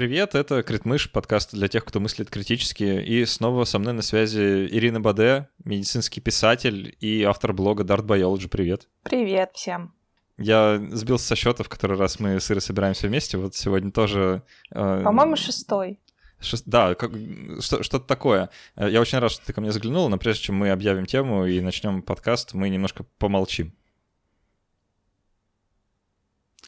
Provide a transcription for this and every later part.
привет, это Критмыш, подкаст для тех, кто мыслит критически. И снова со мной на связи Ирина Баде, медицинский писатель и автор блога Dart Biology. Привет. Привет всем. Я сбился со счета, в который раз мы с Ирой собираемся вместе. Вот сегодня тоже... Э, По-моему, шестой. Шест... Да, как... что- что-то такое. Я очень рад, что ты ко мне заглянула, но прежде чем мы объявим тему и начнем подкаст, мы немножко помолчим.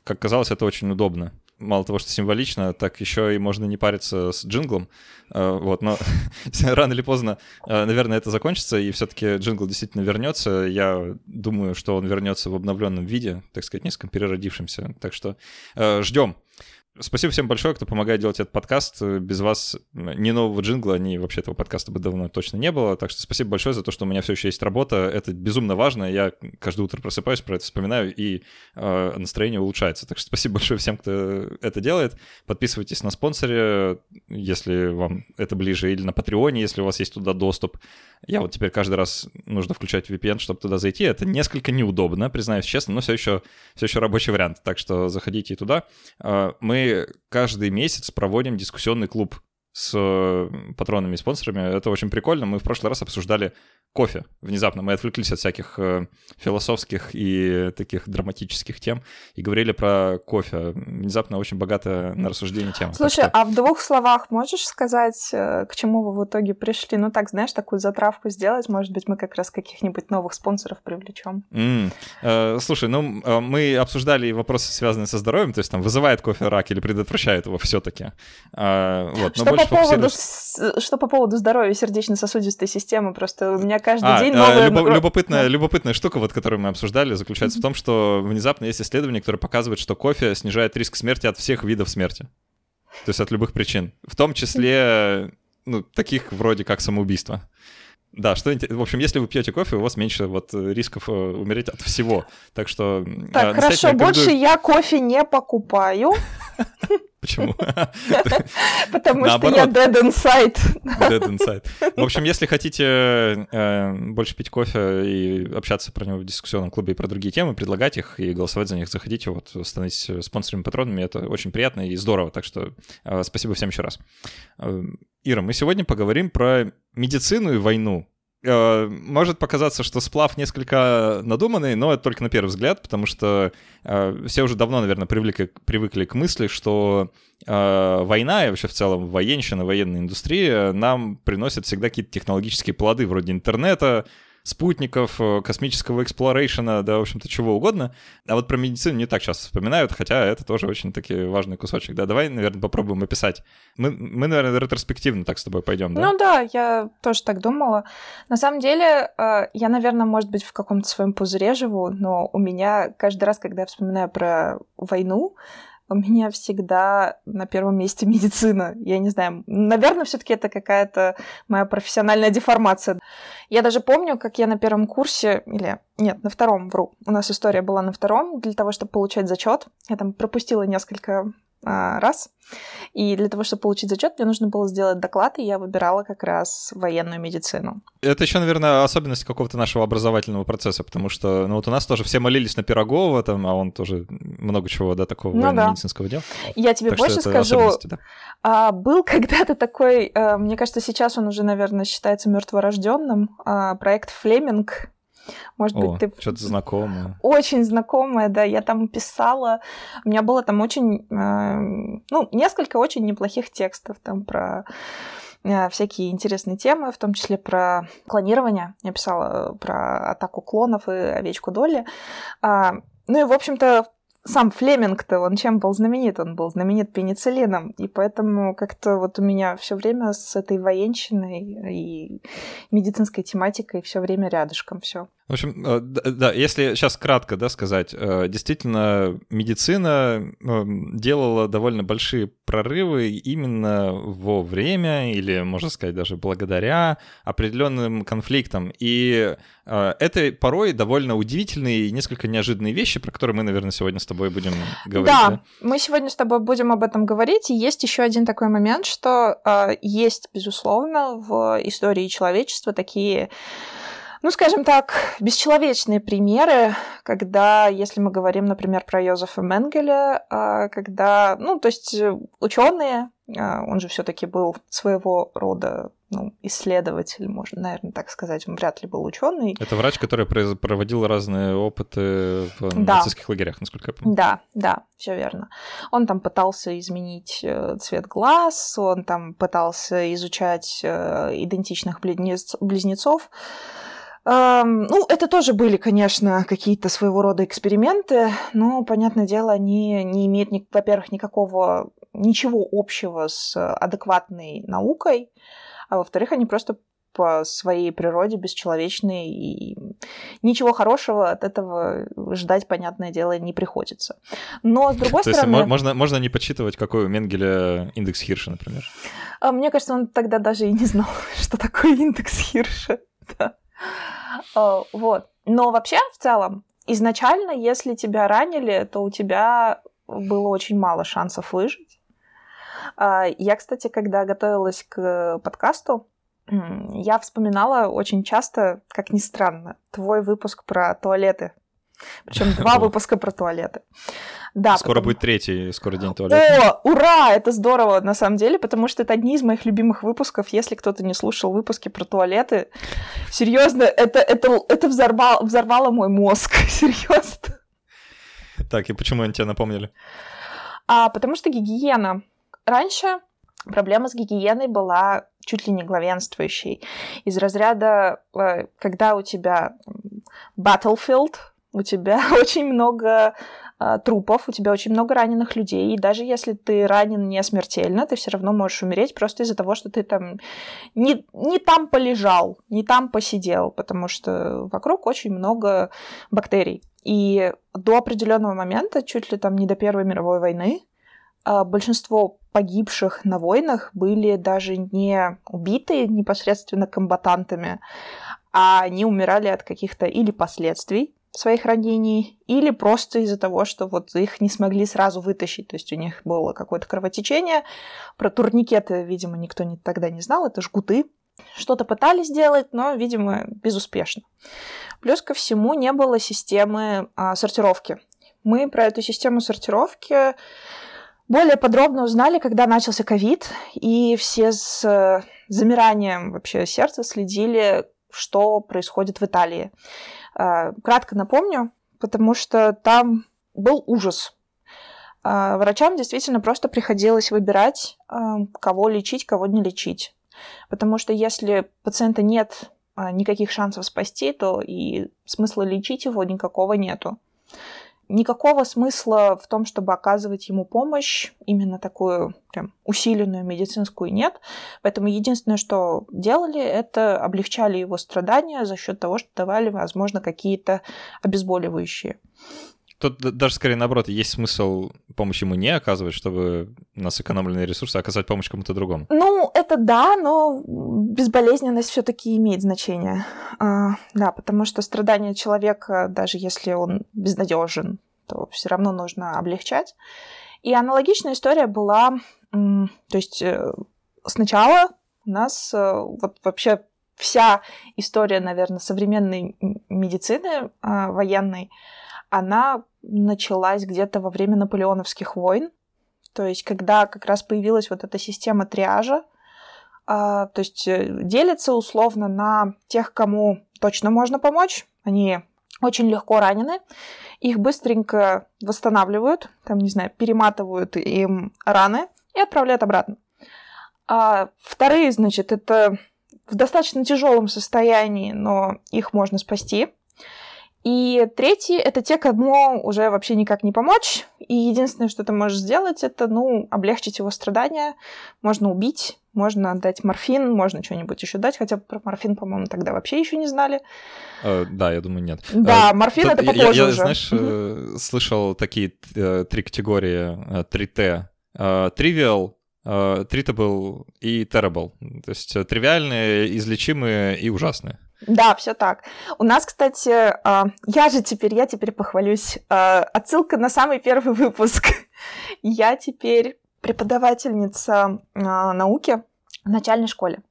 Как казалось, это очень удобно мало того, что символично, так еще и можно не париться с джинглом. Э, вот, но рано или поздно, э, наверное, это закончится, и все-таки джингл действительно вернется. Я думаю, что он вернется в обновленном виде, так сказать, несколько переродившимся. Так что э, ждем. Спасибо всем большое, кто помогает делать этот подкаст. Без вас ни нового джингла, ни вообще этого подкаста бы давно точно не было. Так что спасибо большое за то, что у меня все еще есть работа. Это безумно важно. Я каждое утро просыпаюсь, про это вспоминаю, и э, настроение улучшается. Так что спасибо большое всем, кто это делает. Подписывайтесь на спонсоре, если вам это ближе, или на Патреоне, если у вас есть туда доступ. Я вот теперь каждый раз нужно включать VPN, чтобы туда зайти. Это несколько неудобно, признаюсь честно, но все еще, все еще рабочий вариант. Так что заходите туда. Э, каждый месяц проводим дискуссионный клуб с патронами и спонсорами. Это очень прикольно. Мы в прошлый раз обсуждали кофе. Внезапно мы отвлеклись от всяких э, философских и таких драматических тем и говорили про кофе. Внезапно очень богатая на рассуждение тема. Слушай, что... а в двух словах можешь сказать, э, к чему вы в итоге пришли? Ну так, знаешь, такую затравку сделать, может быть, мы как раз каких-нибудь новых спонсоров привлечем. Mm. Э, слушай, ну мы обсуждали вопросы, связанные со здоровьем, то есть там вызывает кофе рак или предотвращает его все-таки. Э, вот, что, по поводу, что по поводу здоровья сердечно-сосудистой системы? Просто у меня каждый а, день новая... Любо, любопытная, любопытная штука, вот, которую мы обсуждали, заключается в том, что внезапно есть исследование, которое показывает, что кофе снижает риск смерти от всех видов смерти. То есть от любых причин. В том числе, ну, таких вроде как самоубийство. Да, что в общем, если вы пьете кофе, у вас меньше вот рисков э, умереть от всего. Так что. Так, э, хорошо, рекомендую... больше я кофе не покупаю. Почему? Потому что я dead inside. Dead inside. В общем, если хотите э, больше пить кофе и общаться про него в дискуссионном клубе и про другие темы, предлагать их и голосовать за них, заходите, вот, становитесь спонсорами, патронами, это очень приятно и здорово, так что э, спасибо всем еще раз. Э, Ира, мы сегодня поговорим про медицину и войну. Э, может показаться, что сплав несколько надуманный, но это только на первый взгляд, потому что э, все уже давно, наверное, привыкли, привыкли к мысли, что э, война и вообще в целом военщина, военная индустрия нам приносит всегда какие-то технологические плоды вроде интернета, спутников, э, космического exploration а, да, в общем-то, чего угодно. А вот про медицину не так часто вспоминают, хотя это тоже очень таки важный кусочек, да. Давай, наверное, попробуем описать. Мы, мы наверное, ретроспективно так с тобой пойдем, да? Ну да, я тоже так думала. На самом деле, э, я, наверное, может быть, в каком-то своем пузыре живу, но у меня каждый раз, когда я вспоминаю про войну, у меня всегда на первом месте медицина. Я не знаю, наверное, все-таки это какая-то моя профессиональная деформация. Я даже помню, как я на первом курсе, или нет, на втором, вру, у нас история была на втором, для того, чтобы получать зачет. Я там пропустила несколько раз. И для того, чтобы получить зачет, мне нужно было сделать доклад, и я выбирала как раз военную медицину. Это еще, наверное, особенность какого-то нашего образовательного процесса, потому что, ну вот у нас тоже все молились на Пирогова, там, а он тоже много чего, да, такого ну, военно-медицинского да. дела. Я тебе так больше скажу, да. а, был когда-то такой, а, мне кажется, сейчас он уже, наверное, считается мертворожденным, а, проект Флеминг, может О, быть, ты... Что-то знакомое. Очень знакомое, да. Я там писала. У меня было там очень... Э, ну, несколько очень неплохих текстов там про э, всякие интересные темы, в том числе про клонирование. Я писала про атаку клонов и овечку Долли. А, ну и, в общем-то, сам Флеминг-то, он чем был знаменит? Он был знаменит пенициллином. И поэтому как-то вот у меня все время с этой военщиной и медицинской тематикой все время рядышком все. В общем, э, да, если сейчас кратко да, сказать, э, действительно, медицина эм, делала довольно большие прорывы именно во время, или, можно сказать, даже благодаря определенным конфликтам. И э, это порой довольно удивительные и несколько неожиданные вещи, про которые мы, наверное, сегодня с тобой будем говорить. Да, да? мы сегодня с тобой будем об этом говорить. И есть еще один такой момент, что есть, безусловно, в истории человечества такие ну, скажем так, бесчеловечные примеры, когда, если мы говорим, например, про Йозефа Менгеля, а, когда, ну, то есть ученые А, он же все-таки был своего рода ну, исследователь, можно, наверное, так сказать. Он вряд ли был ученый. Это врач, который проводил разные опыты в да. нацистских лагерях, насколько я помню. Да, да, все верно. Он там пытался изменить э, цвет глаз, он там пытался изучать э, идентичных близнец, близнецов. Ну, это тоже были, конечно, какие-то своего рода эксперименты, но, понятное дело, они не имеют, во-первых, никакого ничего общего с адекватной наукой, а во-вторых, они просто по своей природе бесчеловечные, и ничего хорошего от этого ждать, понятное дело, не приходится. Но, с другой То стороны... Есть можно, можно не подсчитывать, какой у Менгеля индекс Хирша, например? А, мне кажется, он тогда даже и не знал, что такое индекс Хирша. Да. А, вот. Но вообще, в целом, изначально, если тебя ранили, то у тебя было очень мало шансов выжить. А, я, кстати, когда готовилась к подкасту, я вспоминала очень часто, как ни странно, твой выпуск про туалеты. Причем два выпуска про туалеты. Да, скоро потому... будет третий, скоро день туалета. О, ура! Это здорово, на самом деле, потому что это одни из моих любимых выпусков. Если кто-то не слушал выпуски про туалеты, серьезно, это, это, это взорвало, взорвало мой мозг. Серьезно. Так, и почему они тебя напомнили? А, потому что гигиена Раньше проблема с гигиеной была чуть ли не главенствующей. Из разряда, э, когда у тебя battlefield, у тебя очень много э, трупов, у тебя очень много раненых людей, и даже если ты ранен не смертельно, ты все равно можешь умереть просто из-за того, что ты там не, не там полежал, не там посидел, потому что вокруг очень много бактерий. И до определенного момента, чуть ли там не до Первой мировой войны, а, большинство погибших на войнах были даже не убиты непосредственно комбатантами, а они умирали от каких-то или последствий своих ранений, или просто из-за того, что вот их не смогли сразу вытащить, то есть у них было какое-то кровотечение. Про турникеты, видимо, никто не, тогда не знал, это жгуты. Что-то пытались сделать, но, видимо, безуспешно. Плюс ко всему не было системы а, сортировки. Мы про эту систему сортировки более подробно узнали, когда начался ковид, и все с э, замиранием вообще сердца следили, что происходит в Италии. Э, кратко напомню, потому что там был ужас. Э, врачам действительно просто приходилось выбирать, кого лечить, кого не лечить. Потому что если пациента нет никаких шансов спасти, то и смысла лечить его никакого нету никакого смысла в том, чтобы оказывать ему помощь, именно такую прям усиленную медицинскую нет. Поэтому единственное, что делали, это облегчали его страдания за счет того, что давали, возможно, какие-то обезболивающие. Тут даже скорее наоборот, есть смысл помощь ему не оказывать, чтобы на сэкономленные ресурсы оказать помощь кому-то другому. Ну, это да, но безболезненность все-таки имеет значение. А, да, потому что страдания человека, даже если он безнадежен, то все равно нужно облегчать. И аналогичная история была, то есть э, сначала у нас э, вот вообще вся история, наверное, современной медицины а, военной, она началась где-то во время наполеоновских войн, то есть когда как раз появилась вот эта система триажа, а, то есть э, делится условно на тех, кому точно можно помочь, они очень легко ранены, их быстренько восстанавливают, там, не знаю, перематывают им раны и отправляют обратно. А вторые, значит, это в достаточно тяжелом состоянии, но их можно спасти. И третий — это те, кому уже вообще никак не помочь. И единственное, что ты можешь сделать, это, ну, облегчить его страдания. Можно убить, можно дать морфин, можно что-нибудь еще дать, хотя про морфин, по-моему, тогда вообще еще не знали. Uh, да, я думаю, нет. Да, uh, морфин это попозже я, я, уже. Знаешь, uh-huh. слышал такие uh, три категории 3T. Trivial, treatable и terrible. То есть тривиальные, излечимые и ужасные. Да, все так. У нас, кстати, а, я же теперь, я теперь похвалюсь. А, отсылка на самый первый выпуск. Я теперь преподавательница а, науки в начальной школе.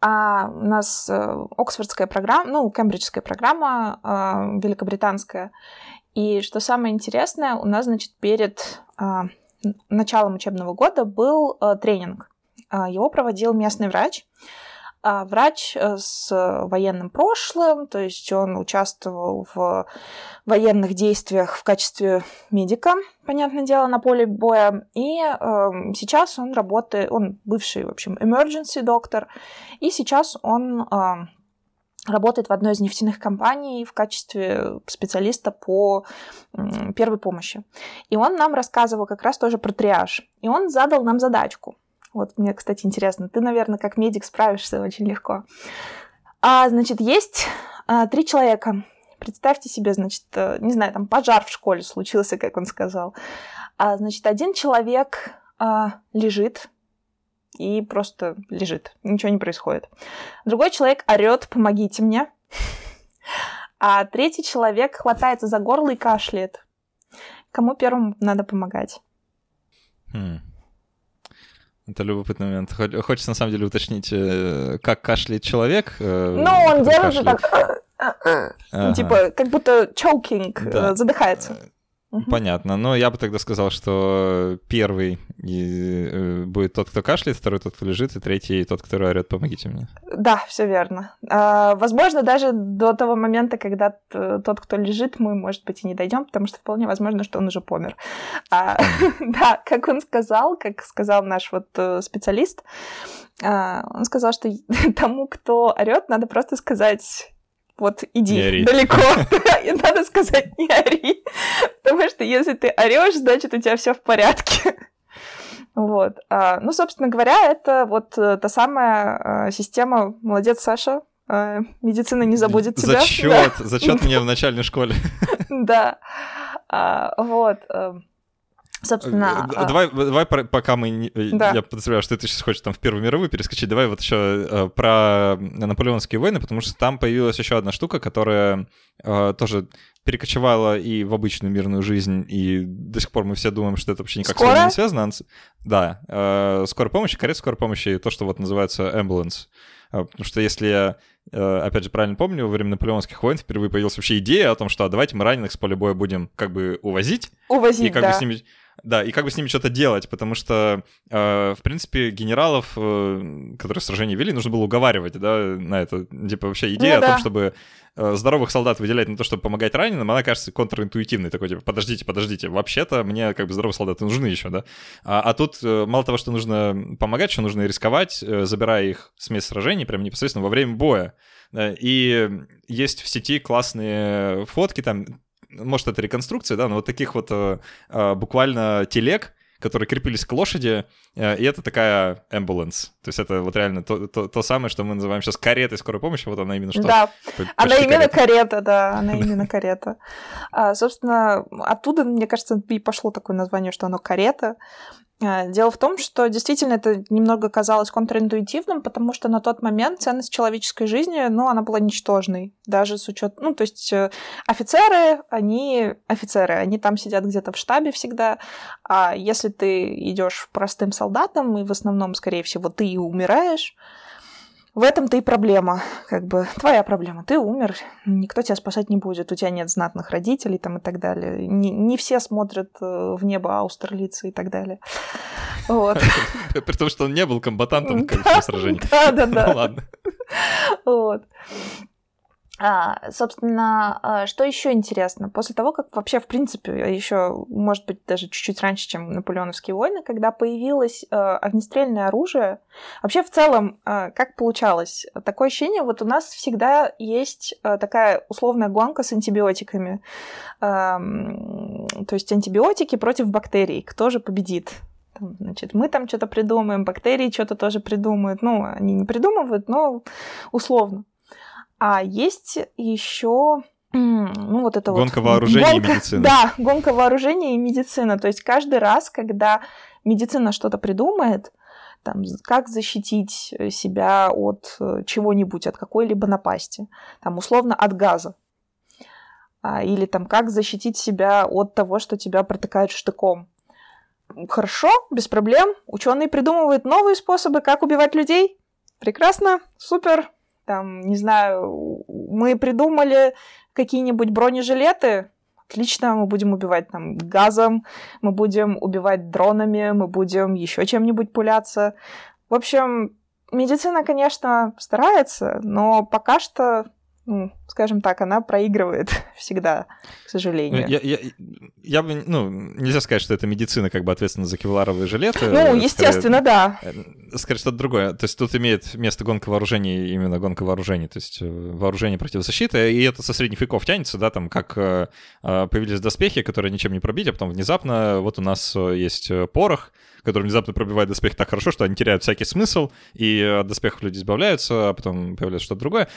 А у нас э, Оксфордская программа, ну, Кембриджская программа, великобританская. И что самое интересное, у нас, значит, перед началом учебного года был э, тренинг. Его проводил местный врач. А врач э, с военным прошлым, то есть он участвовал в военных действиях в качестве медика, понятное дело, на поле боя. И э, сейчас он работает, он бывший, в общем, emergency доктор, и сейчас он э, работает в одной из нефтяных компаний в качестве специалиста по первой помощи. И он нам рассказывал как раз тоже про триаж. И он задал нам задачку. Вот мне, кстати, интересно, ты, наверное, как медик справишься очень легко. А, значит, есть а, три человека. Представьте себе, значит, э, не знаю, там пожар в школе случился, как он сказал. А, значит, один человек а, лежит и просто лежит, ничего не происходит. Другой человек орет, помогите мне. А третий человек хватается за горло и кашляет. Кому первому надо помогать? Это любопытный момент. Хочется на самом деле уточнить, э, как кашляет человек. Э, ну, он делает так, э, ага. типа, как будто чокинг, да. задыхается. Угу. Понятно. Но я бы тогда сказал, что первый э, будет тот, кто кашляет, второй тот, кто лежит, и третий тот, который орет, помогите мне. Да, все верно. А, возможно, даже до того момента, когда тот, кто лежит, мы, может быть, и не дойдем, потому что вполне возможно, что он уже помер. А, да, как он сказал, как сказал наш вот э, специалист, а, он сказал, что тому, кто орет, надо просто сказать вот иди далеко. И надо сказать, не ори. Потому что если ты орешь, значит, у тебя все в порядке. Вот. А, ну, собственно говоря, это вот э, та самая э, система «Молодец, Саша», э, медицина не забудет тебя. Зачет, да. зачет мне в начальной школе. Да. А, вот. Собственно... Э, а давай, давай пока мы... Э, да. Я подозреваю, что ты сейчас хочешь там в Первую мировую перескочить. Давай вот еще э, про наполеонские войны, потому что там появилась еще одна штука, которая тоже перекочевала и в обычную мирную жизнь, и до сих пор мы все думаем, что это вообще никак Скоро? с войной не связано. Да, э, скорая помощь, карета скорой помощи, и то, что вот называется ambulance. Потому что если я, опять же, правильно помню, во время наполеонских войн впервые появилась вообще идея о том, что а давайте мы раненых с поля боя будем как бы увозить. Увозить, и как да. бы с ними да, и как бы с ними что-то делать, потому что, э, в принципе, генералов, э, которые сражение вели, нужно было уговаривать, да, на это. Типа вообще идея ну, да. о том, чтобы э, здоровых солдат выделять на то, чтобы помогать раненым, она кажется контринтуитивной, такой, типа, подождите, подождите, вообще-то мне как бы здоровые солдаты нужны еще, да. А, а тут э, мало того, что нужно помогать, еще нужно рисковать, э, забирая их с места сражений прямо непосредственно во время боя. И есть в сети классные фотки, там может, это реконструкция, да, но вот таких вот э, э, буквально телег, которые крепились к лошади, э, и это такая ambulance. То есть это вот реально то, то, то самое, что мы называем сейчас каретой скорой помощи, вот она именно что. Да, она именно карета. карета, да, она именно карета. А, собственно, оттуда, мне кажется, и пошло такое название, что оно карета. А, дело в том, что действительно это немного казалось контринтуитивным, потому что на тот момент ценность человеческой жизни, ну, она была ничтожной, даже с учетом, ну, то есть э, офицеры, они офицеры, они там сидят где-то в штабе всегда, а если ты идешь простым солдатом, и в основном, скорее всего, ты и умираешь, в этом-то и проблема, как бы твоя проблема. Ты умер, никто тебя спасать не будет, у тебя нет знатных родителей там и так далее. Не, не все смотрят э, в небо аустерлицы и так далее. Вот. При том, что он не был комбатантом в сражении. Да, да, да. Ну ладно. Вот. А, собственно, а, что еще интересно? После того, как вообще, в принципе, еще, может быть, даже чуть-чуть раньше, чем наполеоновские войны, когда появилось а, огнестрельное оружие, вообще в целом, а, как получалось? Такое ощущение, вот у нас всегда есть а, такая условная гонка с антибиотиками. А, то есть антибиотики против бактерий. Кто же победит? значит, мы там что-то придумаем, бактерии что-то тоже придумают. Ну, они не придумывают, но условно. А есть еще ну, вот это гонка вот... вооружения гонка, и медицины. Да, гонка вооружения и медицина. То есть каждый раз, когда медицина что-то придумает, там, как защитить себя от э, чего-нибудь, от какой-либо напасти, там, условно, от газа, а, или там, как защитить себя от того, что тебя протыкают штыком. Хорошо, без проблем. Ученые придумывают новые способы, как убивать людей. Прекрасно, супер, там, не знаю, мы придумали какие-нибудь бронежилеты, отлично, мы будем убивать там газом, мы будем убивать дронами, мы будем еще чем-нибудь пуляться. В общем, медицина, конечно, старается, но пока что ну, скажем так, она проигрывает всегда, к сожалению. Я, я, я бы, ну, нельзя сказать, что это медицина как бы ответственна за кевларовые жилеты. Ну, естественно, скорее, да. Э, скорее, что-то другое. То есть тут имеет место гонка вооружений, именно гонка вооружений, то есть э, вооружение против защиты, и это со средних веков тянется, да, там, как э, появились доспехи, которые ничем не пробить, а потом внезапно вот у нас есть порох, который внезапно пробивает доспех так хорошо, что они теряют всякий смысл, и от доспехов люди избавляются, а потом появляется что-то другое.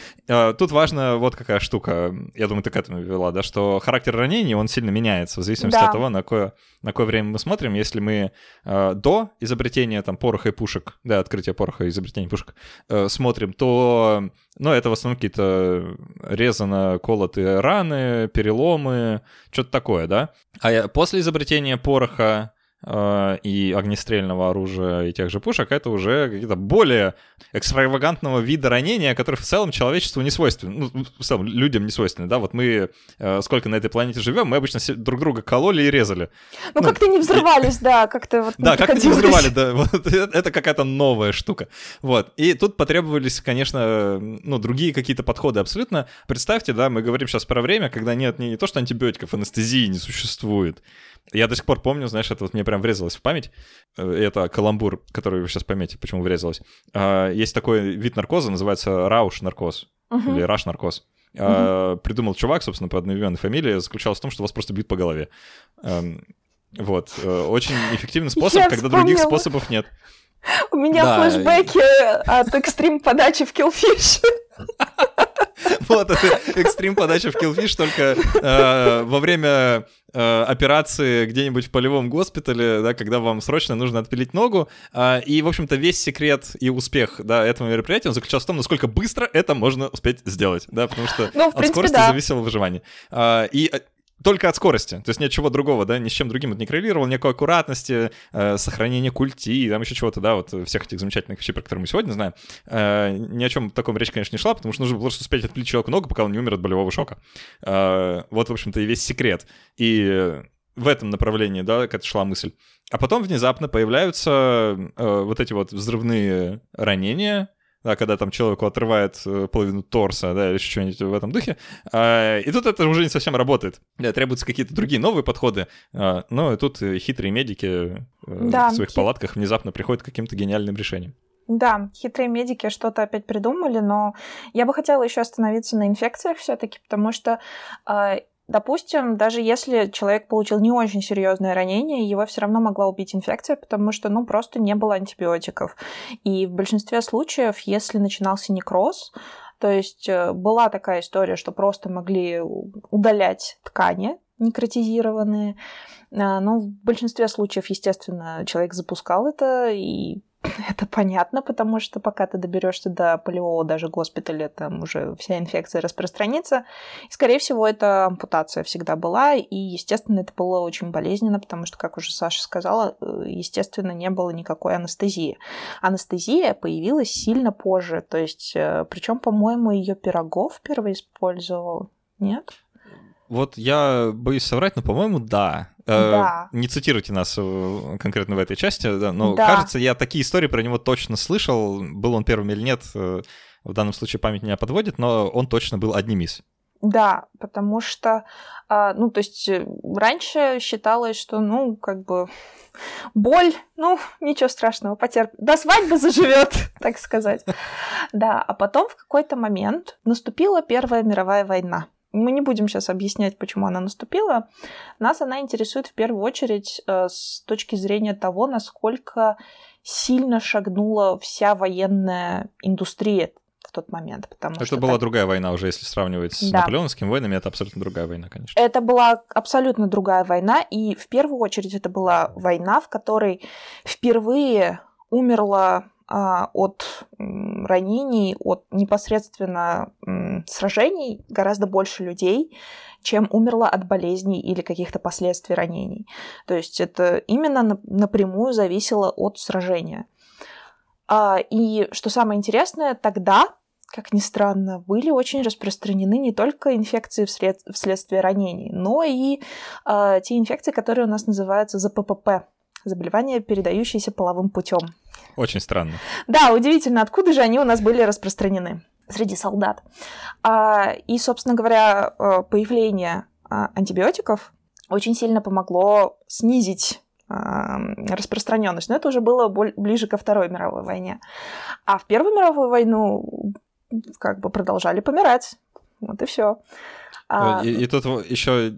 Тут важно вот какая штука, я думаю, ты к этому вела, да, что характер ранений, он сильно меняется в зависимости да. от того, на какое, на какое время мы смотрим. Если мы э, до изобретения там пороха и пушек, да, открытия пороха и изобретения пушек э, смотрим, то, ну, это в основном какие-то резано колотые раны, переломы, что-то такое, да. А после изобретения пороха и огнестрельного оружия и тех же пушек, это уже какие-то более экстравагантного вида ранения, которые в целом человечеству не свойственны, ну, в целом людям не свойственны, да, вот мы э, сколько на этой планете живем, мы обычно друг друга кололи и резали. Ну, ну как-то не взрывались, и... да, как-то вот Да, как-то не взрывали, да, вот, это какая-то новая штука, вот, и тут потребовались, конечно, ну, другие какие-то подходы абсолютно. Представьте, да, мы говорим сейчас про время, когда нет не, не то, что антибиотиков, анестезии не существует, я до сих пор помню, знаешь, это вот мне прям врезалось в память. Э, это каламбур, который вы сейчас поймете, почему врезалось. А, есть такой вид наркоза, называется рауш-наркоз uh-huh. или раш-наркоз. Uh-huh. Придумал чувак, собственно, по одноименной фамилии, заключалась в том, что вас просто бьют по голове. Эм, вот. Э, очень эффективный способ, Я когда вспомнила. других способов нет. У меня да. флешбеки от экстрим подачи в Killfish. Вот, это экстрим подача в Killfish, только э, во время э, операции где-нибудь в полевом госпитале, да, когда вам срочно нужно отпилить ногу. Э, и, в общем-то, весь секрет и успех да, этого мероприятия он заключался в том, насколько быстро это можно успеть сделать, да, потому что ну, принципе, от скорости да. зависело выживание. Э, и только от скорости, то есть ничего другого, да, ни с чем другим это не коррелировало, никакой аккуратности, э, сохранения культи, там еще чего-то, да, вот всех этих замечательных вещей, про которые мы сегодня знаем, э, ни о чем таком речь, конечно, не шла, потому что нужно было просто успеть отпилить человеку ногу, пока он не умер от болевого шока. Э, вот, в общем-то, и весь секрет. И в этом направлении, да, как шла мысль. А потом внезапно появляются э, вот эти вот взрывные ранения, да, когда там человеку отрывает э, половину торса, да, или что-нибудь в этом духе. А, и тут это уже не совсем работает. Да, требуются какие-то другие новые подходы. А, но и тут хитрые медики э, да, в своих хит... палатках внезапно приходят к каким-то гениальным решениям. Да, хитрые медики что-то опять придумали, но я бы хотела еще остановиться на инфекциях все-таки, потому что а, Допустим, даже если человек получил не очень серьезное ранение, его все равно могла убить инфекция, потому что, ну, просто не было антибиотиков. И в большинстве случаев, если начинался некроз, то есть э, была такая история, что просто могли удалять ткани некротизированные, а, но в большинстве случаев, естественно, человек запускал это, и Это понятно, потому что пока ты доберешься до полевого даже госпиталя, там уже вся инфекция распространится. И, скорее всего, это ампутация всегда была. И, естественно, это было очень болезненно, потому что, как уже Саша сказала, э, естественно, не было никакой анестезии. Анестезия появилась сильно позже. То есть, э, причем, по-моему, ее Пирогов первый использовал. Нет? Вот я боюсь соврать, но, по-моему, да. Э, да. Не цитируйте нас э, конкретно в этой части, да, но да. кажется, я такие истории про него точно слышал. Был он первым или нет, э, в данном случае память меня подводит, но он точно был одним из. Да, потому что, а, ну, то есть раньше считалось, что, ну, как бы боль, ну, ничего страшного, потерпит. До свадьбы заживет, так сказать. Да, а потом в какой-то момент наступила Первая мировая война. Мы не будем сейчас объяснять, почему она наступила. Нас она интересует в первую очередь э, с точки зрения того, насколько сильно шагнула вся военная индустрия в тот момент. Потому это что была так... другая война уже, если сравнивать с да. наполеоновскими войнами, это абсолютно другая война, конечно. Это была абсолютно другая война, и в первую очередь это была война, в которой впервые умерло от ранений, от непосредственно сражений гораздо больше людей, чем умерло от болезней или каких-то последствий ранений. То есть это именно напрямую зависело от сражения. А, и что самое интересное, тогда как ни странно, были очень распространены не только инфекции вслед, вследствие ранений, но и э, те инфекции, которые у нас называются ЗППП, заболевания, передающиеся половым путем. Очень странно. Да, удивительно, откуда же они у нас были распространены среди солдат. А, и, собственно говоря, э, появление а, антибиотиков очень сильно помогло снизить распространенность. Но это уже было ближе ко Второй мировой войне. А в Первую мировую войну как бы продолжали помирать. Вот и все. А... И, и тут еще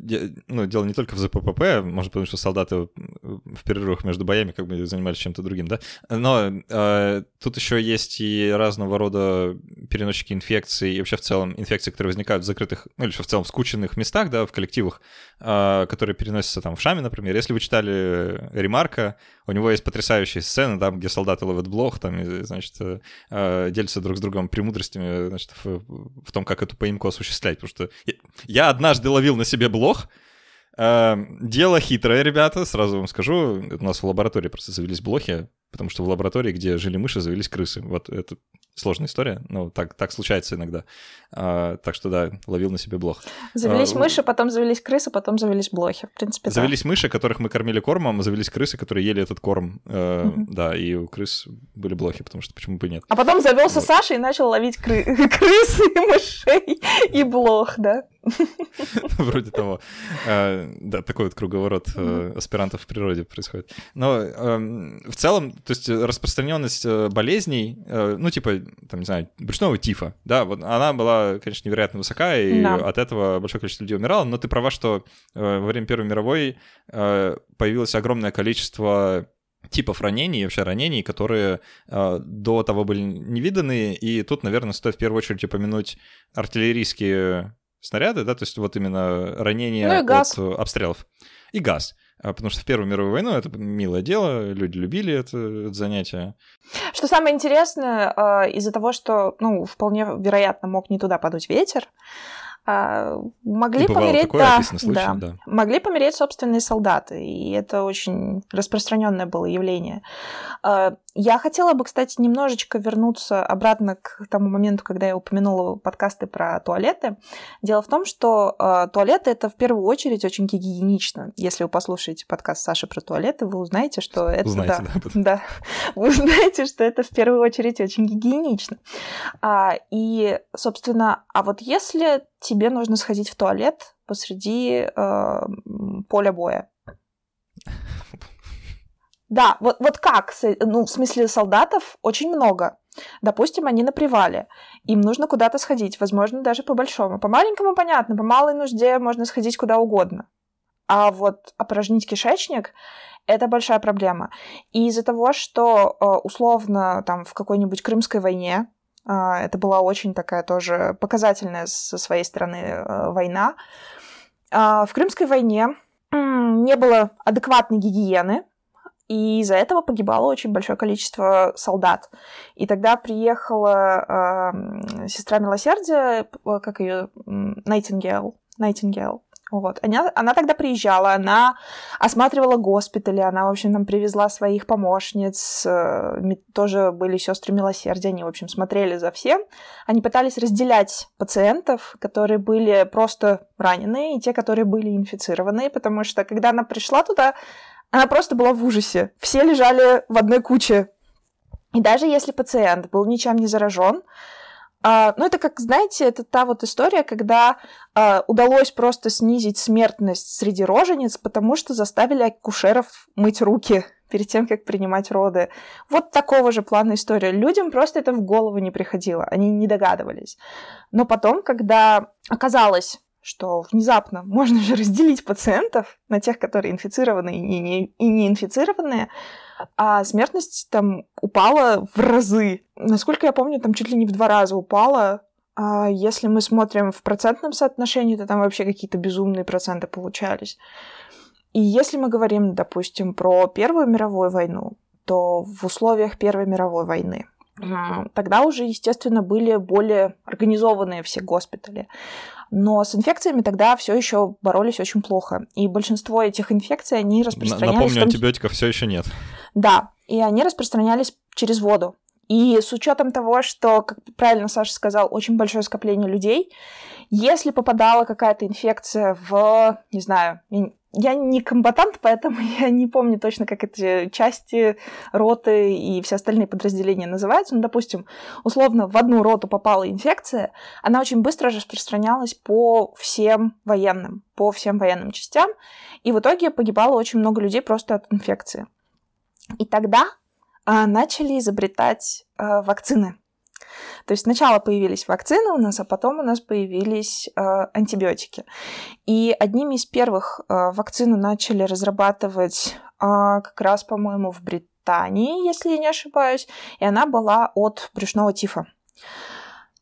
ну, дело не только в ЗППП, может, потому что солдаты в перерывах между боями как бы занимались чем-то другим, да? Но э, тут еще есть и разного рода переносчики инфекций, и вообще в целом инфекции, которые возникают в закрытых, ну или в целом в скученных местах, да, в коллективах, э, которые переносятся там в Шаме, например. Если вы читали Ремарка, у него есть потрясающие сцены, там, где солдаты ловят блох, там, и, значит, э, делятся друг с другом премудростями, значит, в, в том, как эту поимку осуществлять, потому что я однажды ловил на себе блох. Эм, дело хитрое, ребята, сразу вам скажу. У нас в лаборатории просто завелись блохи, потому что в лаборатории, где жили мыши, завелись крысы. Вот это сложная история, но так, так случается иногда. А, так что да, ловил на себе блох. Завелись а, мыши, потом завелись крысы, потом завелись блохи. В принципе, Завелись да. мыши, которых мы кормили кормом, а завелись крысы, которые ели этот корм. Э, угу. Да, и у крыс были блохи, потому что почему бы и нет. А потом завелся вот. Саша и начал ловить кры- крысы, мышей и блох, да? Вроде того. А, да, такой вот круговорот э, аспирантов в природе происходит. Но эм, в целом, то есть распространенность э, болезней, ну, типа, там, не знаю, брюшного тифа, да, вот она была, конечно, невероятно высока, и да. от этого большое количество людей умирало, но ты права, что э, во время Первой мировой э, появилось огромное количество типов ранений, вообще ранений, которые э, до того были невиданные, и тут, наверное, стоит в первую очередь упомянуть артиллерийские снаряды, да, то есть вот именно ранения ну от обстрелов. И газ. А, потому что в Первую мировую войну это милое дело, люди любили это, это занятие. Что самое интересное, а, из-за того, что, ну, вполне вероятно, мог не туда подуть ветер, а, могли помереть, такое, да, случай, да, да, могли помереть собственные солдаты, и это очень распространенное было явление. А, я хотела бы, кстати, немножечко вернуться обратно к тому моменту, когда я упомянула подкасты про туалеты. Дело в том, что э, туалеты это в первую очередь очень гигиенично. Если вы послушаете подкаст Саши про туалеты, вы узнаете, что это узнаете, да, да, да, вы узнаете, что это в первую очередь очень гигиенично. А, и, собственно, а вот если тебе нужно сходить в туалет посреди э, поля боя, да, вот, вот как? Ну, в смысле, солдатов очень много. Допустим, они на привале. Им нужно куда-то сходить, возможно, даже по большому. По маленькому понятно, по малой нужде можно сходить куда угодно. А вот опорожнить кишечник — это большая проблема. И из-за того, что э, условно там в какой-нибудь Крымской войне это была очень такая тоже показательная со своей стороны э, война. А, в Крымской войне не было адекватной гигиены, и из-за этого погибало очень большое количество солдат. И тогда приехала э, сестра милосердия, как ее Найтингейл, Найтингейл, вот. Она, она тогда приезжала, она осматривала госпитали, она, в общем, там привезла своих помощниц, э, тоже были сестры милосердия, они, в общем, смотрели за всем. Они пытались разделять пациентов, которые были просто раненые, и те, которые были инфицированные, потому что, когда она пришла туда, она просто была в ужасе. Все лежали в одной куче. И даже если пациент был ничем не заражен, а, ну, это как, знаете, это та вот история, когда а, удалось просто снизить смертность среди рожениц, потому что заставили акушеров мыть руки перед тем, как принимать роды. Вот такого же плана история. Людям просто это в голову не приходило, они не догадывались. Но потом, когда оказалось, что внезапно можно же разделить пациентов на тех, которые инфицированы и не, и не инфицированные, а смертность там упала в разы. Насколько я помню, там чуть ли не в два раза упала. А если мы смотрим в процентном соотношении, то там вообще какие-то безумные проценты получались. И если мы говорим, допустим, про Первую мировую войну, то в условиях Первой мировой войны тогда уже, естественно, были более организованные все госпитали. Но с инфекциями тогда все еще боролись очень плохо. И большинство этих инфекций, они распространялись... Напомню, том... антибиотиков все еще нет. Да, и они распространялись через воду. И с учетом того, что, как правильно Саша сказал, очень большое скопление людей, если попадала какая-то инфекция в, не знаю, я не комбатант, поэтому я не помню точно, как эти части, роты и все остальные подразделения называются. Ну, допустим, условно, в одну роту попала инфекция, она очень быстро распространялась по всем военным, по всем военным частям, и в итоге погибало очень много людей просто от инфекции. И тогда а, начали изобретать а, вакцины. То есть сначала появились вакцины у нас, а потом у нас появились э, антибиотики. И одними из первых э, вакцину начали разрабатывать э, как раз, по-моему, в Британии, если я не ошибаюсь, и она была от брюшного тифа.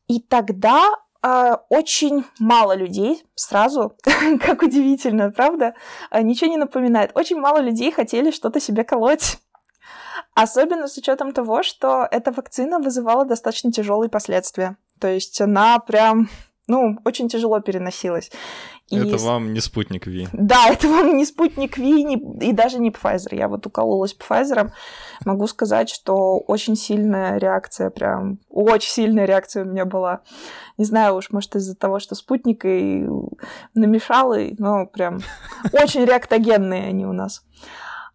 И тогда э, очень мало людей сразу, как удивительно, правда, э, ничего не напоминает. Очень мало людей хотели что-то себе колоть. Особенно с учетом того, что эта вакцина вызывала достаточно тяжелые последствия. То есть она прям, ну, очень тяжело переносилась. И... Это вам не спутник Ви. Да, это вам не спутник Ви не... и даже не Pfizer. Я вот укололась Pfizer. Могу сказать, что очень сильная реакция, прям очень сильная реакция у меня была. Не знаю уж, может, из-за того, что спутник и намешал, и, но прям очень реактогенные они у нас.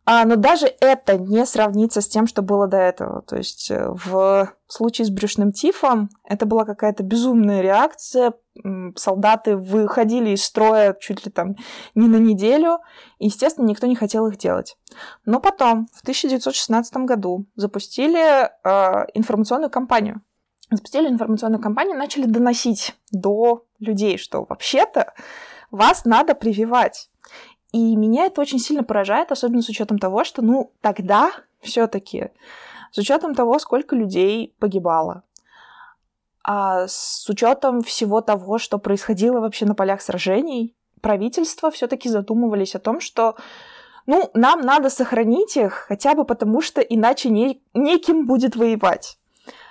А, но даже это не сравнится с тем, что было до этого. То есть э, в случае с брюшным тифом это была какая-то безумная реакция. Солдаты выходили из строя чуть ли там не на неделю. И, естественно, никто не хотел их делать. Но потом, в 1916 году, запустили э, информационную кампанию. Запустили информационную кампанию, начали доносить до людей, что вообще-то вас надо прививать. И меня это очень сильно поражает, особенно с учетом того, что, ну, тогда все-таки, с учетом того, сколько людей погибало, а с учетом всего того, что происходило вообще на полях сражений, правительства все-таки задумывались о том, что ну, нам надо сохранить их, хотя бы потому, что иначе не, неким будет воевать.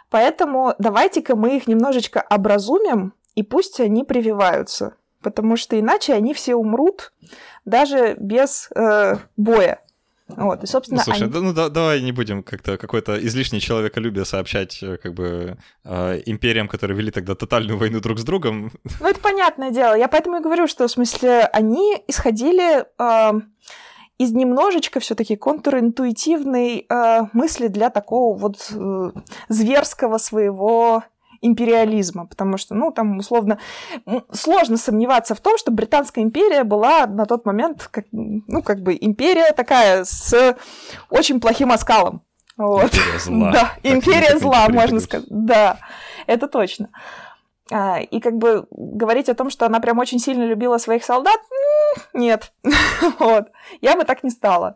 Поэтому давайте-ка мы их немножечко образумим, и пусть они прививаются потому что иначе они все умрут даже без э, боя. Вот, и, собственно, ну, слушай, они... ну да, давай не будем как-то какое-то излишнее человеколюбие сообщать э, как бы э, империям, которые вели тогда тотальную войну друг с другом. Ну, это понятное дело. Я поэтому и говорю, что, в смысле, они исходили э, из немножечко все таки контринтуитивной э, мысли для такого вот э, зверского своего империализма, потому что, ну, там, условно, сложно сомневаться в том, что Британская империя была на тот момент, как, ну, как бы империя такая с очень плохим оскалом. Вот. Империя зла. Да, империя зла, можно сказать. Да, это точно. А, и как бы говорить о том, что она прям очень сильно любила своих солдат, нет. вот. Я бы так не стала.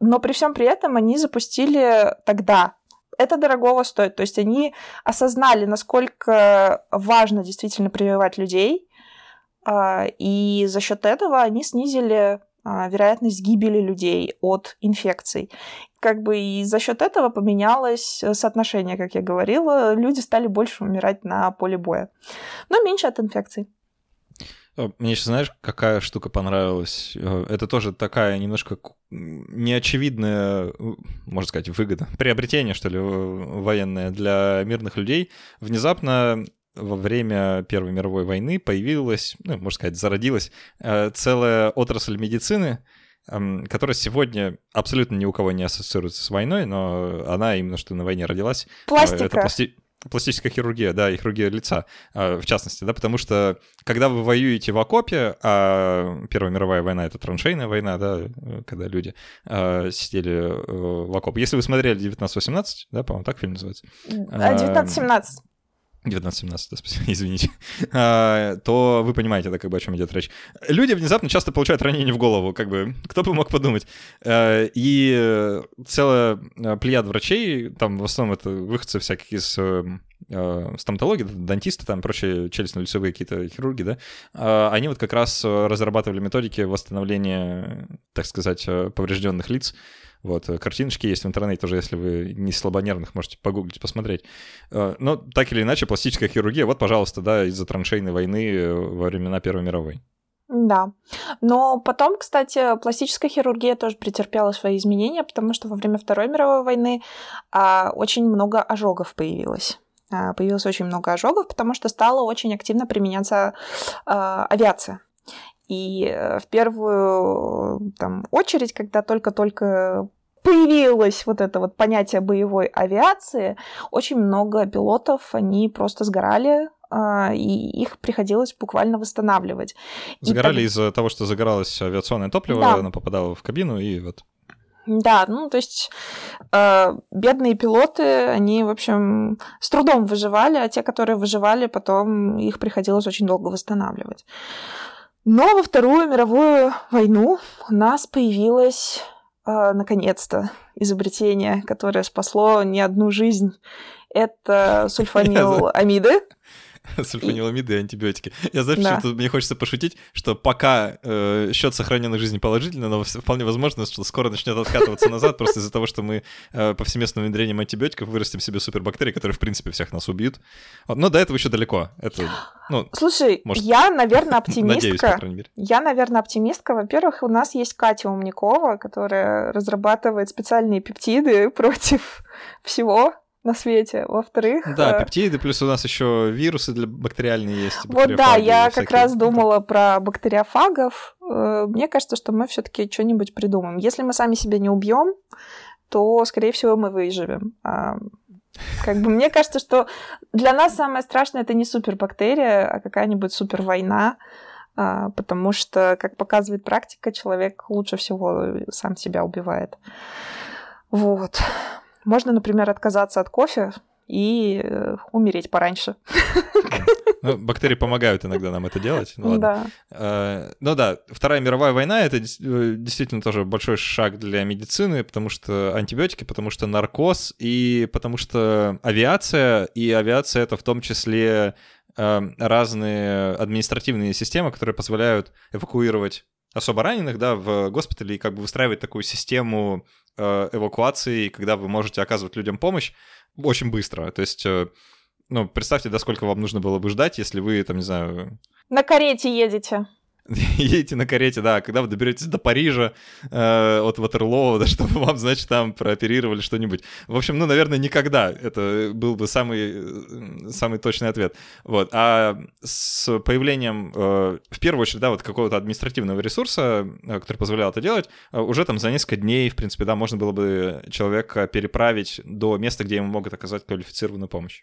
Но при всем при этом они запустили тогда это дорогого стоит. То есть они осознали, насколько важно действительно прививать людей, а, и за счет этого они снизили а, вероятность гибели людей от инфекций. Как бы и за счет этого поменялось соотношение, как я говорила, люди стали больше умирать на поле боя, но меньше от инфекций. Э, мне еще знаешь, какая штука понравилась? Э, это тоже такая немножко неочевидная, можно сказать, выгода, приобретение, что ли, военное для мирных людей. Внезапно во время Первой мировой войны появилась, ну, можно сказать, зародилась э, целая отрасль медицины, эм, которая сегодня абсолютно ни у кого не ассоциируется с войной, но она именно что на войне родилась. Пластика. Это пласти... Пластическая хирургия, да, и хирургия лица, а, в частности, да, потому что когда вы воюете в окопе, а Первая мировая война — это траншейная война, да, когда люди а, сидели э, в окопе. Если вы смотрели 1918, да, по-моему, так фильм называется? 1917. 19-17, да, извините, а, то вы понимаете, да, как бы о чем идет речь. Люди внезапно часто получают ранение в голову, как бы, кто бы мог подумать. А, и целая плеяд врачей, там в основном это выходцы всяких из а, стоматологии, дантисты, там прочие челюстно-лицевые какие-то хирурги, да, а, они вот как раз разрабатывали методики восстановления, так сказать, поврежденных лиц, вот, э, картиночки есть в интернете тоже, если вы не слабонервных, можете погуглить, посмотреть. Э, но так или иначе, пластическая хирургия, вот, пожалуйста, да, из-за траншейной войны э, во времена Первой мировой. Да. Но потом, кстати, пластическая хирургия тоже претерпела свои изменения, потому что во время Второй мировой войны а, очень много ожогов появилось. А, появилось очень много ожогов, потому что стала очень активно применяться а, авиация. И э, в первую там, очередь, когда только-только появилось вот это вот понятие боевой авиации, очень много пилотов, они просто сгорали, а, и их приходилось буквально восстанавливать. Загорали так... из-за того, что загоралось авиационное топливо, да. оно попадало в кабину, и вот да, ну то есть э, бедные пилоты, они, в общем, с трудом выживали, а те, которые выживали, потом их приходилось очень долго восстанавливать. Но во Вторую мировую войну у нас появилось э, наконец-то изобретение, которое спасло не одну жизнь. Это сульфаниламиды. Сульфаниламиды и антибиотики. Я знаю, да. почему мне хочется пошутить, что пока э, счет сохраненных жизней положительный, но вполне возможно, что скоро начнет откатываться назад, просто из-за того, что мы э, повсеместным внедрением антибиотиков вырастим себе супербактерии, которые, в принципе, всех нас убьют. Но до этого еще далеко. Это, ну, Слушай, может... я, наверное, оптимистка. Надеюсь, по крайней мере. Я, наверное, оптимистка. Во-первых, у нас есть Катя Умникова, которая разрабатывает специальные пептиды против всего на свете. Во-вторых... Да, э, пептиды, плюс у нас еще вирусы для бактериальные есть. Вот да, я как раз думала про бактериофагов. Э, мне кажется, что мы все-таки что-нибудь придумаем. Если мы сами себя не убьем, то, скорее всего, мы выживем. А, как бы мне кажется, что для нас самое страшное это не супербактерия, а какая-нибудь супервойна, а, потому что, как показывает практика, человек лучше всего сам себя убивает. Вот. Можно, например, отказаться от кофе и э, умереть пораньше. Ну, бактерии помогают иногда нам это делать. Ну, ладно. Да. Uh, ну да, Вторая мировая война — это э, действительно тоже большой шаг для медицины, потому что антибиотики, потому что наркоз и потому что авиация, и авиация — это в том числе разные административные системы, которые позволяют эвакуировать особо раненых, да, в госпитале и как бы выстраивать такую систему Э, эвакуации, когда вы можете оказывать людям помощь очень быстро. То есть, э, ну, представьте, да, сколько вам нужно было бы ждать, если вы, там, не знаю... На карете едете. едете на карете, да, когда вы доберетесь до Парижа э, от Ватерлоо, да, чтобы вам, значит, там прооперировали что-нибудь. В общем, ну, наверное, никогда. Это был бы самый, э, самый точный ответ. Вот. А с появлением, э, в первую очередь, да, вот какого-то административного ресурса, э, который позволял это делать, э, уже там за несколько дней, в принципе, да, можно было бы человека переправить до места, где ему могут оказать квалифицированную помощь.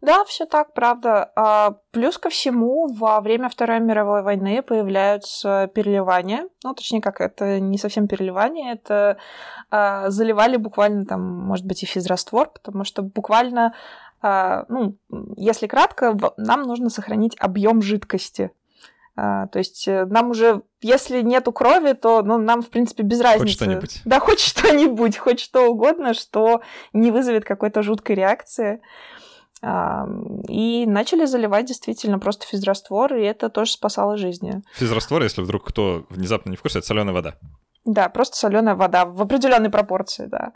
Да, все так, правда. А, плюс ко всему, во время Второй мировой войны появляются переливания. Ну, точнее, как это не совсем переливание, это а, заливали буквально там, может быть, и физраствор, потому что буквально, а, ну, если кратко, нам нужно сохранить объем жидкости. То есть э, нам уже, если нету крови, то ну, нам, в принципе, без разницы. Хоть что-нибудь. Да, хоть что-нибудь, хоть что угодно, что не вызовет какой-то жуткой реакции. И начали заливать действительно просто физраствор, и это тоже спасало жизни. Физраствор, если вдруг кто внезапно не в курсе, это соленая вода. Да, просто соленая вода в определенной пропорции, да.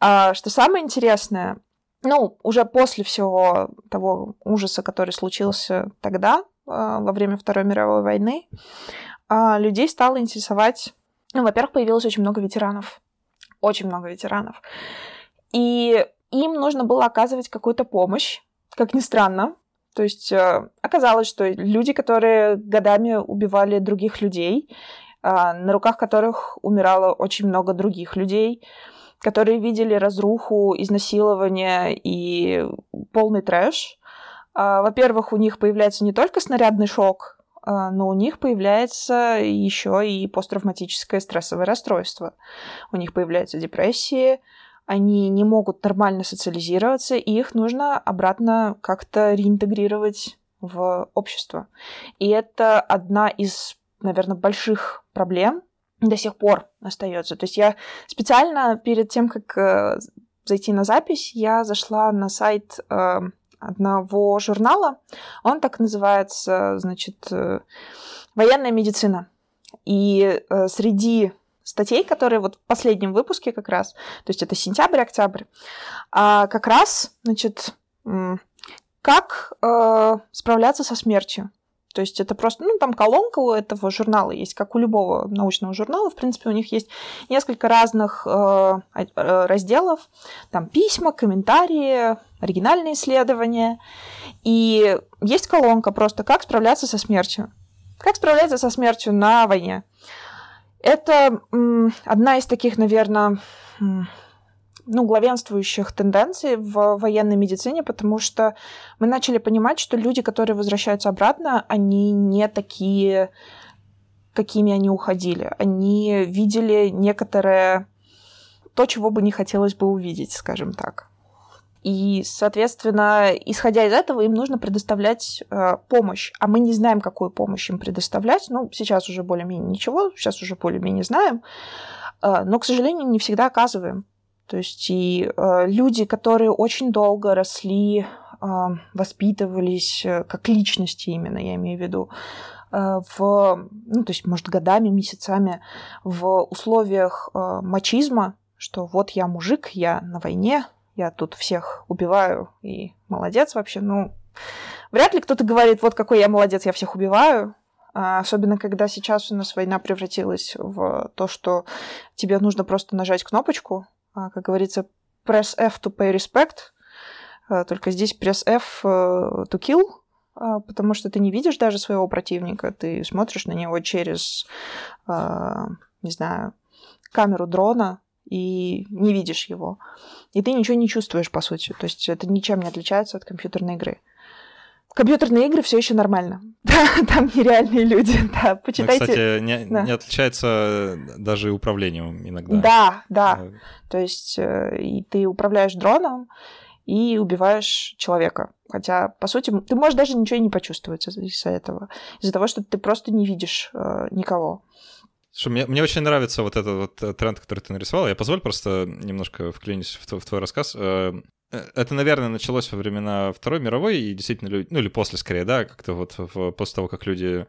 А, что самое интересное, ну, уже после всего того ужаса, который случился тогда, а, во время Второй мировой войны, а, людей стало интересовать... Ну, во-первых, появилось очень много ветеранов. Очень много ветеранов. И им нужно было оказывать какую-то помощь, как ни странно. То есть э, оказалось, что люди, которые годами убивали других людей, э, на руках которых умирало очень много других людей, которые видели разруху, изнасилование и полный трэш. Э, во-первых, у них появляется не только снарядный шок, но у них появляется еще и посттравматическое стрессовое расстройство. У них появляются депрессии, они не могут нормально социализироваться, и их нужно обратно как-то реинтегрировать в общество. И это одна из, наверное, больших проблем до сих пор остается. То есть я специально перед тем, как э, зайти на запись, я зашла на сайт э, одного журнала. Он так называется, значит, э, военная медицина. И среди статей, которые вот в последнем выпуске как раз, то есть это сентябрь-октябрь, а как раз, значит, как э, справляться со смертью. То есть это просто, ну, там колонка у этого журнала есть, как у любого научного журнала. В принципе, у них есть несколько разных э, э, разделов. Там письма, комментарии, оригинальные исследования. И есть колонка просто «Как справляться со смертью». Как справляться со смертью на войне. Это одна из таких, наверное, ну, главенствующих тенденций в военной медицине, потому что мы начали понимать, что люди, которые возвращаются обратно, они не такие, какими они уходили. Они видели некоторое то, чего бы не хотелось бы увидеть, скажем так. И, соответственно, исходя из этого, им нужно предоставлять э, помощь. А мы не знаем, какую помощь им предоставлять. Ну, сейчас уже более-менее ничего, сейчас уже более-менее знаем. Э, но, к сожалению, не всегда оказываем. То есть и э, люди, которые очень долго росли, э, воспитывались э, как личности именно, я имею в виду, э, в, ну, то есть, может, годами, месяцами в условиях э, мачизма, что вот я мужик, я на войне, я тут всех убиваю и молодец вообще. Ну, вряд ли кто-то говорит, вот какой я молодец, я всех убиваю. А особенно, когда сейчас у нас война превратилась в то, что тебе нужно просто нажать кнопочку, а, как говорится, press F to pay respect, а, только здесь press F э, to kill, потому что ты не видишь даже своего противника, ты смотришь на него через, не знаю, камеру дрона и не видишь его. И ты ничего не чувствуешь, по сути. То есть это ничем не отличается от компьютерной игры. Компьютерные игры все еще нормально. Да, там нереальные люди. Да, почитайте. Но, кстати, не, да. не отличается даже управлением иногда. Да, да. да. То есть э, и ты управляешь дроном и убиваешь человека. Хотя, по сути, ты можешь даже ничего не почувствовать из-за этого. Из-за того, что ты просто не видишь э, никого. Слушай, мне, мне очень нравится вот этот вот э, тренд, который ты нарисовал. Я позволь просто немножко вклинюсь в, в твой рассказ. Э, Э, это, наверное, началось во времена Второй мировой, и действительно, люди, ну или после скорее, да, как-то вот в, после того, как люди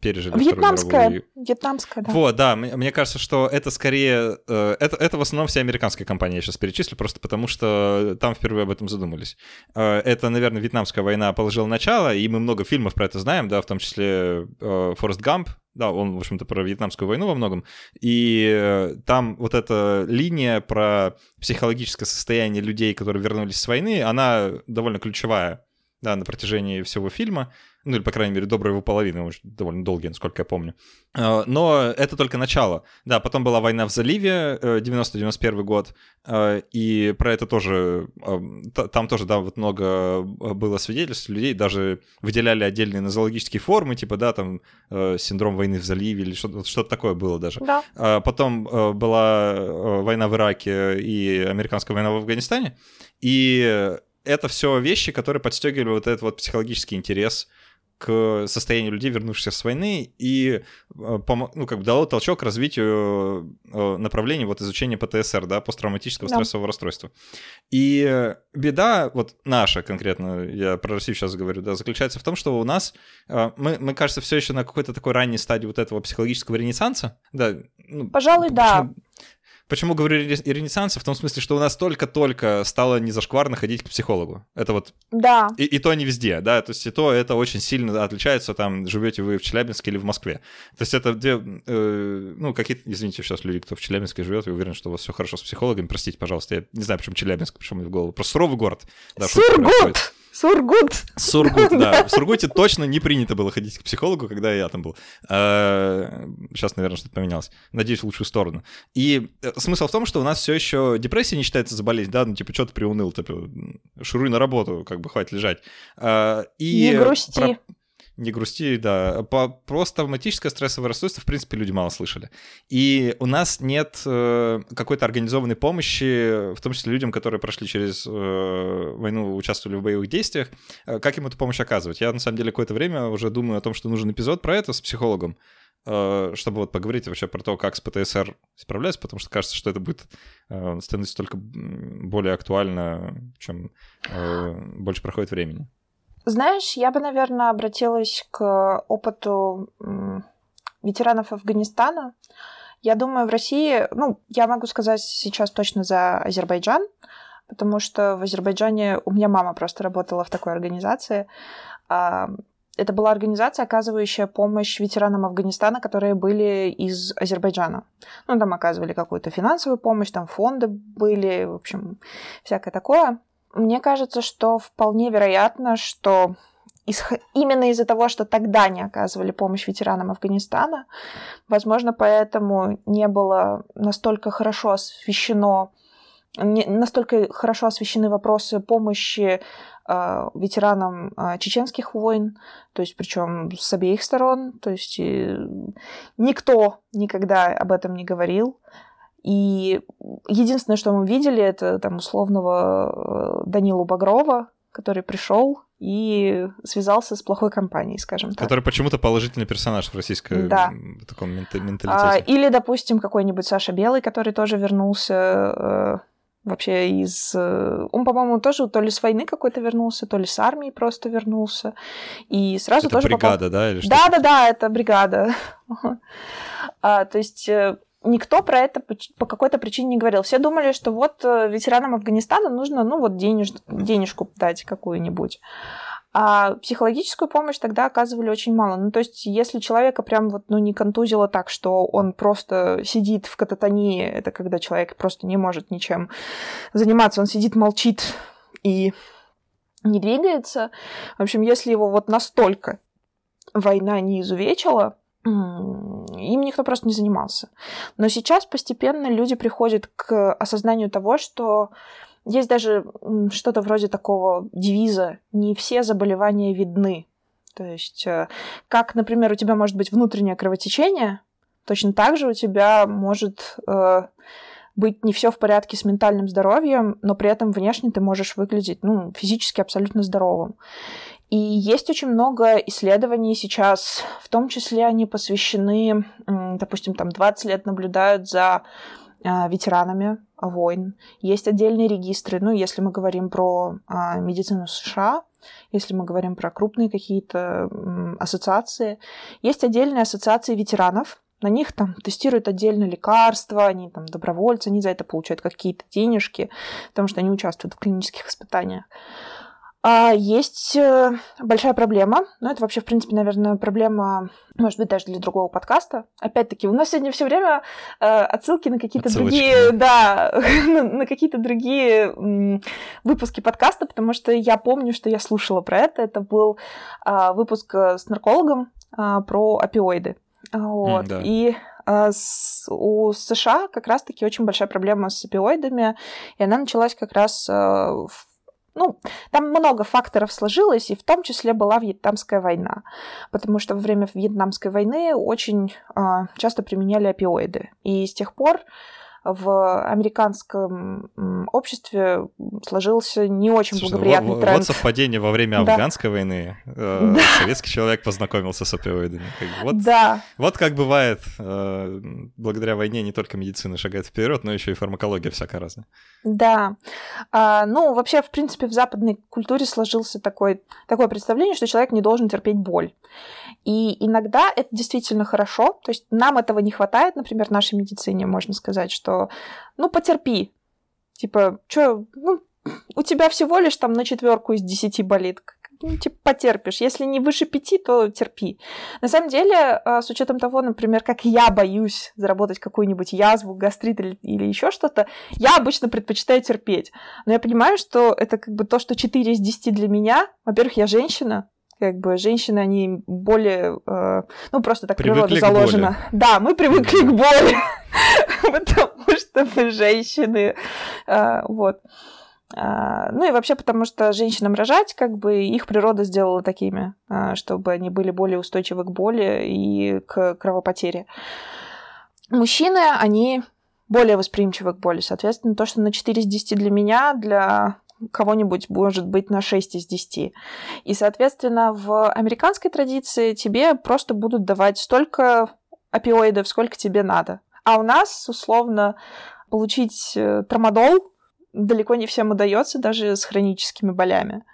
пережили Вьетнамская, Вторую мировую. Вьетнамская, да. Вот, да, мне, мне кажется, что это скорее, э, это, это в основном все американские компании, я сейчас перечислю, просто потому что там впервые об этом задумались. Э, это, наверное, Вьетнамская война положила начало, и мы много фильмов про это знаем, да, в том числе э, Форест Гамп, да, он, в общем-то, про Вьетнамскую войну во многом. И там вот эта линия про психологическое состояние людей, которые вернулись с войны, она довольно ключевая да, на протяжении всего фильма ну или, по крайней мере, добрая его половина, может, довольно долгие, насколько я помню. А, но это только начало. Да, потом была война в заливе, 90-91 э, год, э, и про это тоже, э, там тоже, да, вот много было свидетельств людей, даже выделяли отдельные нозологические формы, типа, да, там, синдром войны в заливе или что-то, что-то такое было даже. Да. А потом была война в Ираке и американская война в Афганистане, и это все вещи, которые подстегивали вот этот вот психологический интерес к состоянию людей, вернувшихся с войны, и э, ну, как бы дало толчок к развитию э, направления вот изучения ПТСР, да, посттравматического да. стрессового расстройства. И беда, вот наша конкретно, я про Россию сейчас говорю, да, заключается в том, что у нас, э, мы, мы кажется, все еще на какой-то такой ранней стадии вот этого психологического ренессанса, да. Ну, Пожалуй, да. Почему говорю ренессанса? В том смысле, что у нас только-только стало незашкварно ходить к психологу. Это вот... Да. И, и то не везде, да, то есть и то это очень сильно отличается, там, живете вы в Челябинске или в Москве. То есть это две, э, ну, какие-то, извините, сейчас люди, кто в Челябинске живет, я уверен, что у вас все хорошо с психологами, простите, пожалуйста, я не знаю, почему Челябинск, почему мне в голову, просто суровый город. Да, Сургут! Сургут. Сургут, да. В Сургуте точно не принято было ходить к психологу, когда я там был. Сейчас, а, наверное, что-то поменялось. Надеюсь, в лучшую сторону. И э, смысл в том, что у нас все еще депрессия не считается за болезнь, да, ну, типа, что ты приуныл, типа, шуруй на работу, как бы, хватит лежать. А, и не грусти. Про не грусти, да. По, травматическое стрессовое расстройство, в принципе, люди мало слышали. И у нас нет э, какой-то организованной помощи, в том числе людям, которые прошли через э, войну, участвовали в боевых действиях, э, как им эту помощь оказывать. Я, на самом деле, какое-то время уже думаю о том, что нужен эпизод про это с психологом, э, чтобы вот поговорить вообще про то, как с ПТСР справляться, потому что кажется, что это будет э, становиться только более актуально, чем э, больше проходит времени. Знаешь, я бы, наверное, обратилась к опыту ветеранов Афганистана. Я думаю, в России, ну, я могу сказать сейчас точно за Азербайджан, потому что в Азербайджане у меня мама просто работала в такой организации. А, это была организация, оказывающая помощь ветеранам Афганистана, которые были из Азербайджана. Ну, там оказывали какую-то финансовую помощь, там фонды были, в общем, всякое такое. Мне кажется, что вполне вероятно, что именно из-за того, что тогда не оказывали помощь ветеранам Афганистана, возможно, поэтому не было настолько хорошо освещено не, настолько хорошо освещены вопросы помощи э, ветеранам э, чеченских войн, то есть причем с обеих сторон, то есть э, никто никогда об этом не говорил. И единственное, что мы видели, это там условного э, Данилу Багрова, который пришел и связался с плохой компанией, скажем так. Который почему-то положительный персонаж в российском да. таком менталитете. А, или, допустим, какой-нибудь Саша Белый, который тоже вернулся э, вообще из... Э, он, по-моему, тоже то ли с войны какой-то вернулся, то ли с армии просто вернулся. И сразу это тоже бригада, попал... да? Да-да-да, это бригада. а, то есть э, никто про это по какой-то причине не говорил. Все думали, что вот э, ветеранам Афганистана нужно, ну вот денеж... денежку дать какую-нибудь. А психологическую помощь тогда оказывали очень мало. Ну, то есть, если человека прям вот, ну, не контузило так, что он просто сидит в кататонии, это когда человек просто не может ничем заниматься, он сидит, молчит и не двигается. В общем, если его вот настолько война не изувечила, им никто просто не занимался. Но сейчас постепенно люди приходят к осознанию того, что есть даже что-то вроде такого девиза «не все заболевания видны». То есть, э, как, например, у тебя может быть внутреннее кровотечение, точно так же у тебя может э, быть не все в порядке с ментальным здоровьем, но при этом внешне ты можешь выглядеть ну, физически абсолютно здоровым. И есть очень много исследований сейчас, в том числе они посвящены, допустим, там 20 лет наблюдают за а, ветеранами войн. Есть отдельные регистры, ну, если мы говорим про а, медицину США, если мы говорим про крупные какие-то ассоциации. Есть отдельные ассоциации ветеранов, на них там тестируют отдельно лекарства, они там добровольцы, они за это получают какие-то денежки, потому что они участвуют в клинических испытаниях. А есть э, большая проблема, ну это вообще, в принципе, наверное, проблема, может быть, даже для другого подкаста. Опять-таки, у нас сегодня все время э, отсылки на какие-то другие, да, на, какие-то другие выпуски подкаста, потому что я помню, что я слушала про это. Это был а, выпуск э, с наркологом а, про опиоиды. Вот. Mm, да. И у США как раз-таки очень большая проблема с опиоидами, и она началась как раз в ну, там много факторов сложилось, и в том числе была Вьетнамская война, потому что во время Вьетнамской войны очень э, часто применяли опиоиды. И с тех пор в американском обществе сложился не очень Слушай, благоприятный вот, тренд. Вот совпадение во время да. афганской войны. Э, да. Советский человек познакомился с опиоидами. Вот, да. Вот как бывает, э, благодаря войне не только медицина шагает вперед, но еще и фармакология всякая разная. Да. А, ну, вообще, в принципе, в западной культуре сложился такой, такое представление, что человек не должен терпеть боль. И иногда это действительно хорошо. То есть нам этого не хватает, например, в нашей медицине, можно сказать, что ну потерпи. Типа, что, ну, у тебя всего лишь там на четверку из десяти болит. Ну, типа, потерпишь. Если не выше пяти, то терпи. На самом деле, а, с учетом того, например, как я боюсь заработать какую-нибудь язву, гастрит или, или еще что-то, я обычно предпочитаю терпеть. Но я понимаю, что это как бы то, что 4 из 10 для меня. Во-первых, я женщина, как бы женщины, они более, э, ну просто так привыкли природа заложена. Да, мы привыкли к боли, потому что мы женщины, э, вот. Э, ну и вообще потому что женщинам рожать, как бы их природа сделала такими, э, чтобы они были более устойчивы к боли и к кровопотере. Мужчины, они более восприимчивы к боли. Соответственно, то, что на 4 из 10 для меня, для кого-нибудь может быть на 6 из 10. И, соответственно, в американской традиции тебе просто будут давать столько опиоидов, сколько тебе надо. А у нас, условно, получить э, трамадол далеко не всем удается, даже с хроническими болями.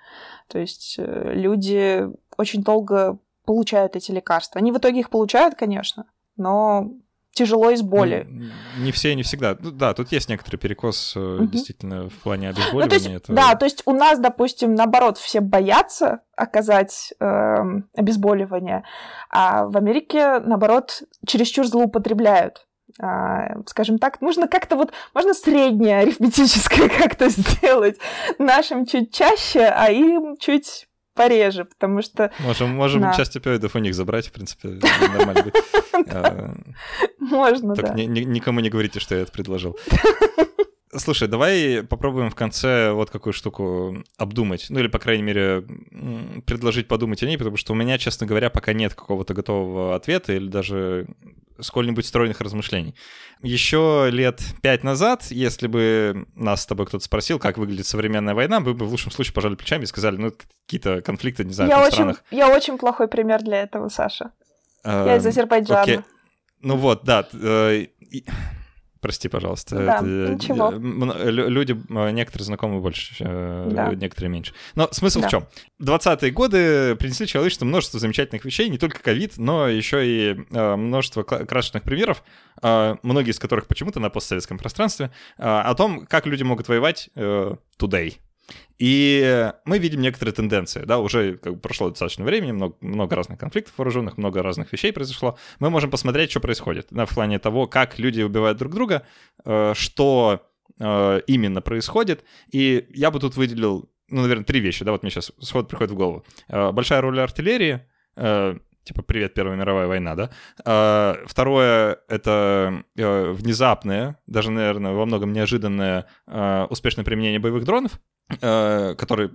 То есть э, люди очень долго получают эти лекарства. Они в итоге их получают, конечно, но тяжело из боли. Ну, не все, не всегда. Ну, да, тут есть некоторый перекос угу. действительно в плане обезболивания. Ну, то есть, это... Да, то есть у нас, допустим, наоборот, все боятся оказать э, обезболивание, а в Америке, наоборот, чересчур злоупотребляют. А, скажем так, нужно как-то вот, можно среднее арифметическое как-то сделать нашим чуть чаще, а им чуть пореже, потому что... Можем, можем да. часть опиоидов у них забрать, в принципе, нормально будет. А, можно, да. никому не говорите, что я это предложил. Слушай, давай попробуем в конце вот какую штуку обдумать. Ну или, по крайней мере, предложить подумать о ней, потому что у меня, честно говоря, пока нет какого-то готового ответа или даже сколь-нибудь стройных размышлений. Еще лет пять назад, если бы нас с тобой кто-то спросил, как выглядит современная война, мы бы в лучшем случае пожали плечами и сказали, ну, какие-то конфликты, не знаю, я в очень, странах. Я очень плохой пример для этого, Саша. Я из эм, Азербайджана. Ну вот, да. Э, Прости, пожалуйста. Да, это, ничего. Люди, а, некоторые знакомые больше, э, да. некоторые меньше. Но смысл да. в чем? 20-е годы принесли человечеству множество замечательных вещей, не только ковид, но еще и э, множество красочных примеров, э, многие из которых почему-то на постсоветском пространстве, о том, как люди могут воевать today, и мы видим некоторые тенденции, да, уже как бы прошло достаточно времени, много, много разных конфликтов вооруженных, много разных вещей произошло. Мы можем посмотреть, что происходит, да, в плане того, как люди убивают друг друга, э, что э, именно происходит. И я бы тут выделил, ну, наверное, три вещи, да, вот мне сейчас сход приходит в голову. Э, большая роль артиллерии, э, типа «Привет, Первая мировая война», да? А, второе — это э, внезапное, даже, наверное, во многом неожиданное э, успешное применение боевых дронов, э, которые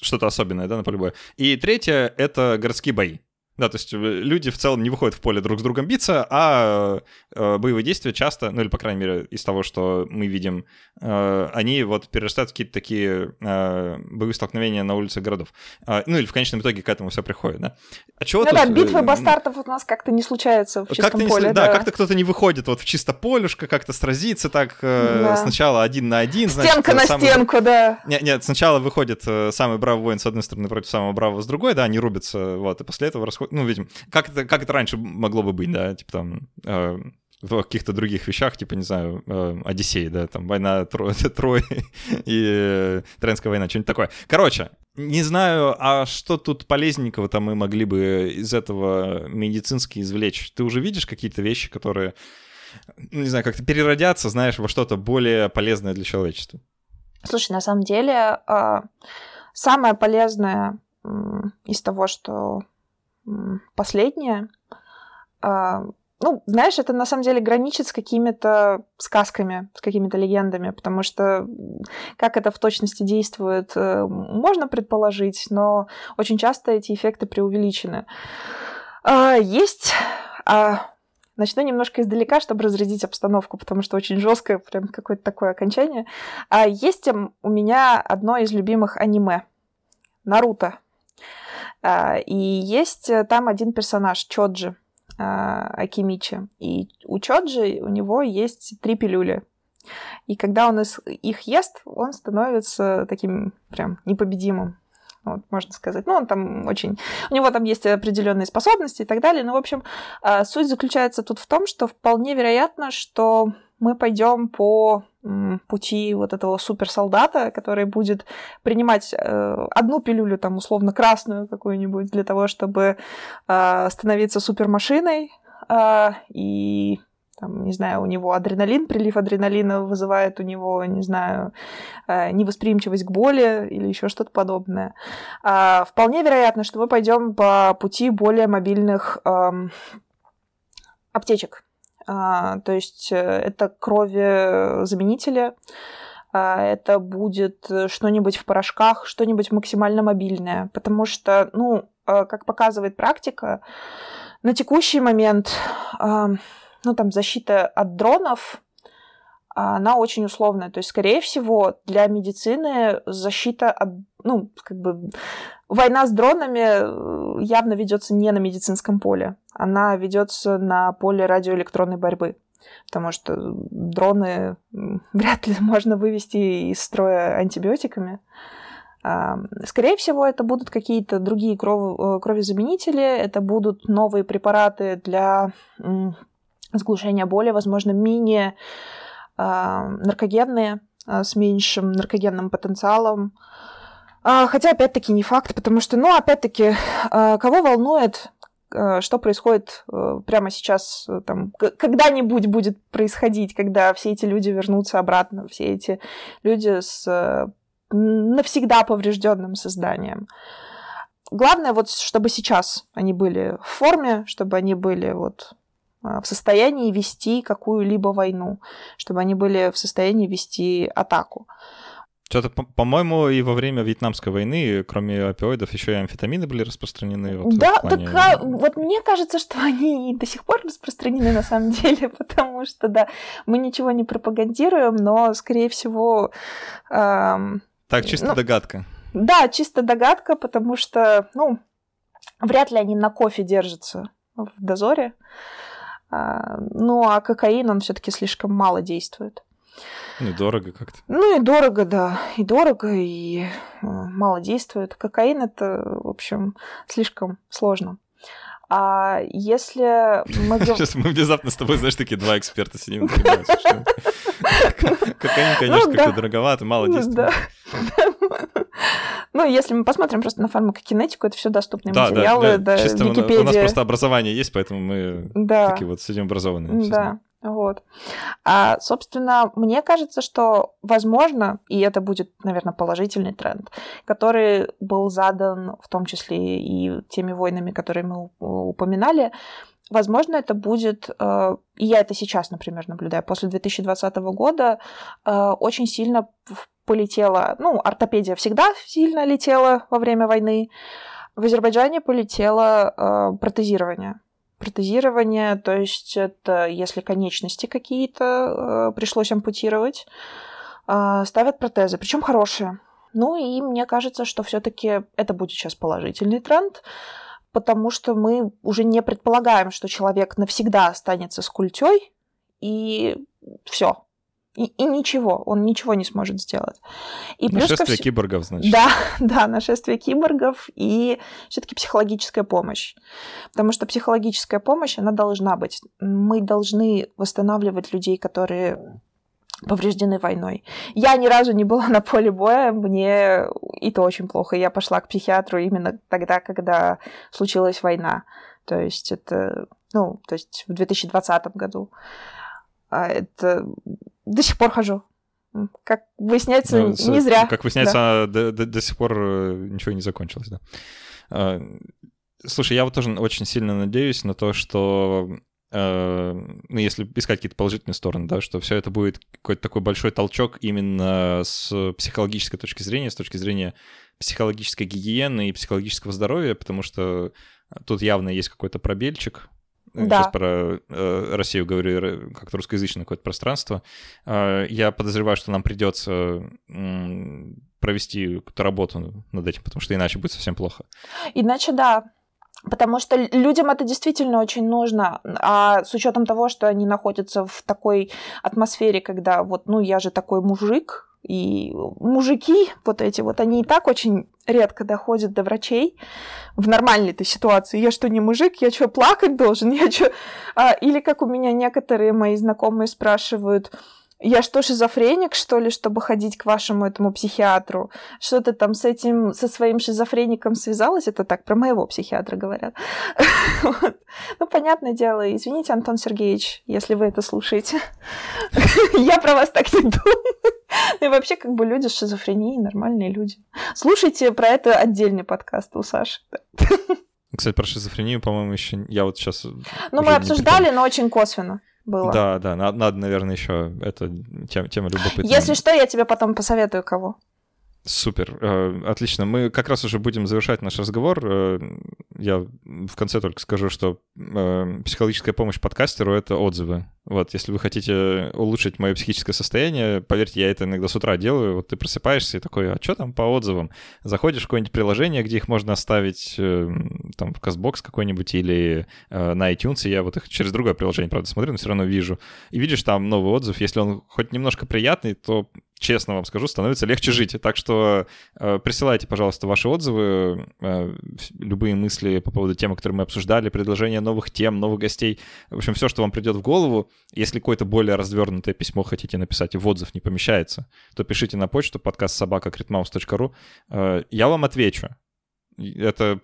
что-то особенное, да, на поле боя. И третье — это городские бои. Да, то есть э, люди в целом не выходят в поле друг с другом биться, а э, боевые действия часто, ну или, по крайней мере, из того, что мы видим, э, они вот перерастают в какие-то такие э, боевые столкновения на улицах городов. Э, ну или в конечном итоге к этому все приходит, да. А чего ну тут... да, битвы бастартов у нас как-то не случаются в чистом как поле. Не, да, да, как-то кто-то не выходит вот в чисто полюшко, как-то сразиться так э, да. сначала один на один. Стенка значит, на самый... стенку, да. Нет, нет, сначала выходит э, самый бравый воин с одной стороны против самого бравого с другой, да, они рубятся, вот, и после этого расходят ну, видим, как это, как это раньше могло бы быть, да, типа там э, в каких-то других вещах, типа, не знаю, э, Одиссей, да, там, война Тро Трои и э, Тренская война, что-нибудь такое. Короче, не знаю, а что тут полезненького там мы могли бы из этого медицински извлечь? Ты уже видишь какие-то вещи, которые, ну, не знаю, как-то переродятся, знаешь, во что-то более полезное для человечества? Слушай, на самом деле, э, самое полезное из того, что последнее. А, ну, знаешь, это на самом деле граничит с какими-то сказками, с какими-то легендами, потому что как это в точности действует, э, можно предположить, но очень часто эти эффекты преувеличены. А, есть а, Начну немножко издалека, чтобы разрядить обстановку, потому что очень жесткое, прям какое-то такое окончание. Есть у меня одно из любимых аниме. Наруто. А, и есть э, там один персонаж, Чоджи а, Акимичи. И у Чоджи у него есть три пилюли. И когда он их ест, он становится таким прям непобедимым. Вот, можно сказать. Ну, он там очень... У него там есть определенные способности и так далее. Но, в общем, а, суть заключается тут в том, что вполне вероятно, что мы пойдем по пути вот этого суперсолдата, который будет принимать э, одну пилюлю, там, условно, красную какую-нибудь, для того, чтобы э, становиться супермашиной, э, и там, не знаю, у него адреналин, прилив адреналина вызывает у него, не знаю, э, невосприимчивость к боли или еще что-то подобное. Э, вполне вероятно, что мы пойдем по пути более мобильных э, аптечек. А, то есть э, это крови-заменители, а, это будет что-нибудь в порошках, что-нибудь максимально мобильное, потому что, ну, а, как показывает практика, на текущий момент, ну, там, защита от дронов, она очень условная. То есть, скорее всего, для медицины защита от, ну, как бы, война с дронами э, явно ведется не на медицинском поле. Она ведется на поле радиоэлектронной борьбы. Потому что дроны вряд ли можно вывести из строя антибиотиками. Скорее всего, это будут какие-то другие. Э, кровезаменители, это будут новые препараты для заглушения боли, возможно, менее э, наркогенные, э, с меньшим наркогенным потенциалом. Э, хотя, опять-таки, не факт, потому что, ну, опять-таки, э, кого волнует Э, что происходит э, прямо сейчас, э, там, когда-нибудь будет происходить, когда все эти люди вернутся обратно, все эти люди с навсегда поврежденным созданием. Главное вот, чтобы сейчас они были в форме, чтобы они были вот в состоянии вести какую-либо войну, чтобы они были в состоянии вести атаку. Что-то, по-моему, и во время Вьетнамской войны, кроме опиоидов, еще и амфетамины были распространены. Вот, да, плане... так а, вот мне кажется, что они до сих пор распространены на самом деле, потому что, да, мы ничего не пропагандируем, но, скорее всего... Эм, так, чисто ну, догадка. Да, чисто догадка, потому что, ну, вряд ли они на кофе держатся в дозоре. А, ну, а кокаин, он все-таки слишком мало действует. Ну и дорого как-то. Ну и дорого, да. И дорого, и э, мало действует. Кокаин это, в общем, слишком сложно. А если мы... Сейчас мы внезапно с тобой, знаешь, такие два эксперта сидим. Кокаин, конечно, ну как-то дороговато, мало ну действует. Ну, если мы посмотрим просто на фармакокинетику, это все доступные да, материалы. Да, да, чисто Википедия. у нас просто образование есть, поэтому мы да. такие вот сидим образованные. Да. Вот. А, собственно, мне кажется, что возможно, и это будет, наверное, положительный тренд, который был задан в том числе и теми войнами, которые мы упоминали, возможно, это будет, э, и я это сейчас, например, наблюдаю, после 2020 года э, очень сильно полетела, ну, ортопедия всегда сильно летела во время войны, в Азербайджане полетело э, протезирование протезирование, то есть это если конечности какие-то э, пришлось ампутировать, э, ставят протезы, причем хорошие. Ну и мне кажется, что все-таки это будет сейчас положительный тренд, потому что мы уже не предполагаем, что человек навсегда останется с культей, и все, и, и ничего, он ничего не сможет сделать. И нашествие вс... киборгов, значит. Да, да, нашествие киборгов и все-таки психологическая помощь. Потому что психологическая помощь, она должна быть. Мы должны восстанавливать людей, которые повреждены войной. Я ни разу не была на поле боя, мне и то очень плохо. Я пошла к психиатру именно тогда, когда случилась война. То есть это, ну, то есть в 2020 году. А это до сих пор хожу. Как выясняется, ну, не зря. Как выясняется, да. до, до, до сих пор э, ничего не закончилось, да. А, слушай, я вот тоже очень сильно надеюсь на то, что э, ну, если искать какие-то положительные стороны, да, что все это будет какой-то такой большой толчок именно с психологической точки зрения, с точки зрения психологической гигиены и психологического здоровья, потому что тут явно есть какой-то пробельчик, да. сейчас про э, Россию говорю, как русскоязычное какое-то пространство, э, я подозреваю, что нам придется провести какую-то работу над этим, потому что иначе будет совсем плохо. Иначе да. Потому что людям это действительно очень нужно. А с учетом того, что они находятся в такой атмосфере, когда вот, ну, я же такой мужик, и мужики, вот эти вот, они и так очень редко доходят до врачей в нормальной-то ситуации. Я что, не мужик? Я что, плакать должен? Я что... А, или как у меня некоторые мои знакомые спрашивают, я что, шизофреник, что ли, чтобы ходить к вашему этому психиатру? Что ты там с этим, со своим шизофреником связалась? Это так, про моего психиатра говорят. Ну, понятное дело, извините, Антон Сергеевич, если вы это слушаете. Я про вас так не думаю. И вообще, как бы люди с шизофренией нормальные люди. Слушайте про это отдельный подкаст у Саши. Кстати, про шизофрению, по-моему, еще я вот сейчас. Ну, мы обсуждали, но очень косвенно было. Да, да, надо, надо наверное, еще это тема, тема любопытная. Если что, я тебе потом посоветую кого. Супер, э, отлично. Мы как раз уже будем завершать наш разговор. Э, я в конце только скажу, что э, психологическая помощь подкастеру — это отзывы. Вот, если вы хотите улучшить мое психическое состояние, поверьте, я это иногда с утра делаю. Вот ты просыпаешься и такой, а что там по отзывам? Заходишь в какое-нибудь приложение, где их можно оставить, там, в CastBox какой-нибудь или на iTunes, я вот их через другое приложение, правда, смотрю, но все равно вижу. И видишь там новый отзыв. Если он хоть немножко приятный, то честно вам скажу, становится легче жить. Так что э, присылайте, пожалуйста, ваши отзывы, э, любые мысли по поводу темы, которые мы обсуждали, предложения новых тем, новых гостей. В общем, все, что вам придет в голову. Если какое-то более развернутое письмо хотите написать и в отзыв не помещается, то пишите на почту подкаст собака э, Я вам отвечу. Это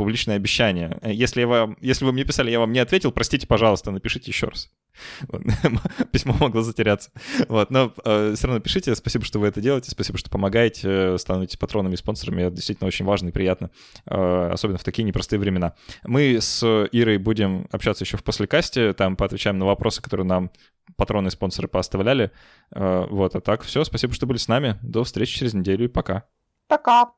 публичное обещание. Если, я вам, если вы мне писали, я вам не ответил, простите, пожалуйста, напишите еще раз. Письмо могло затеряться. Вот. Но э, все равно пишите. Спасибо, что вы это делаете. Спасибо, что помогаете, э, становитесь патронами, спонсорами. Это действительно очень важно и приятно, э, особенно в такие непростые времена. Мы с Ирой будем общаться еще в послекасте. Там поотвечаем на вопросы, которые нам патроны и спонсоры пооставляли. Э, вот. А так, все. Спасибо, что были с нами. До встречи через неделю и пока. Пока.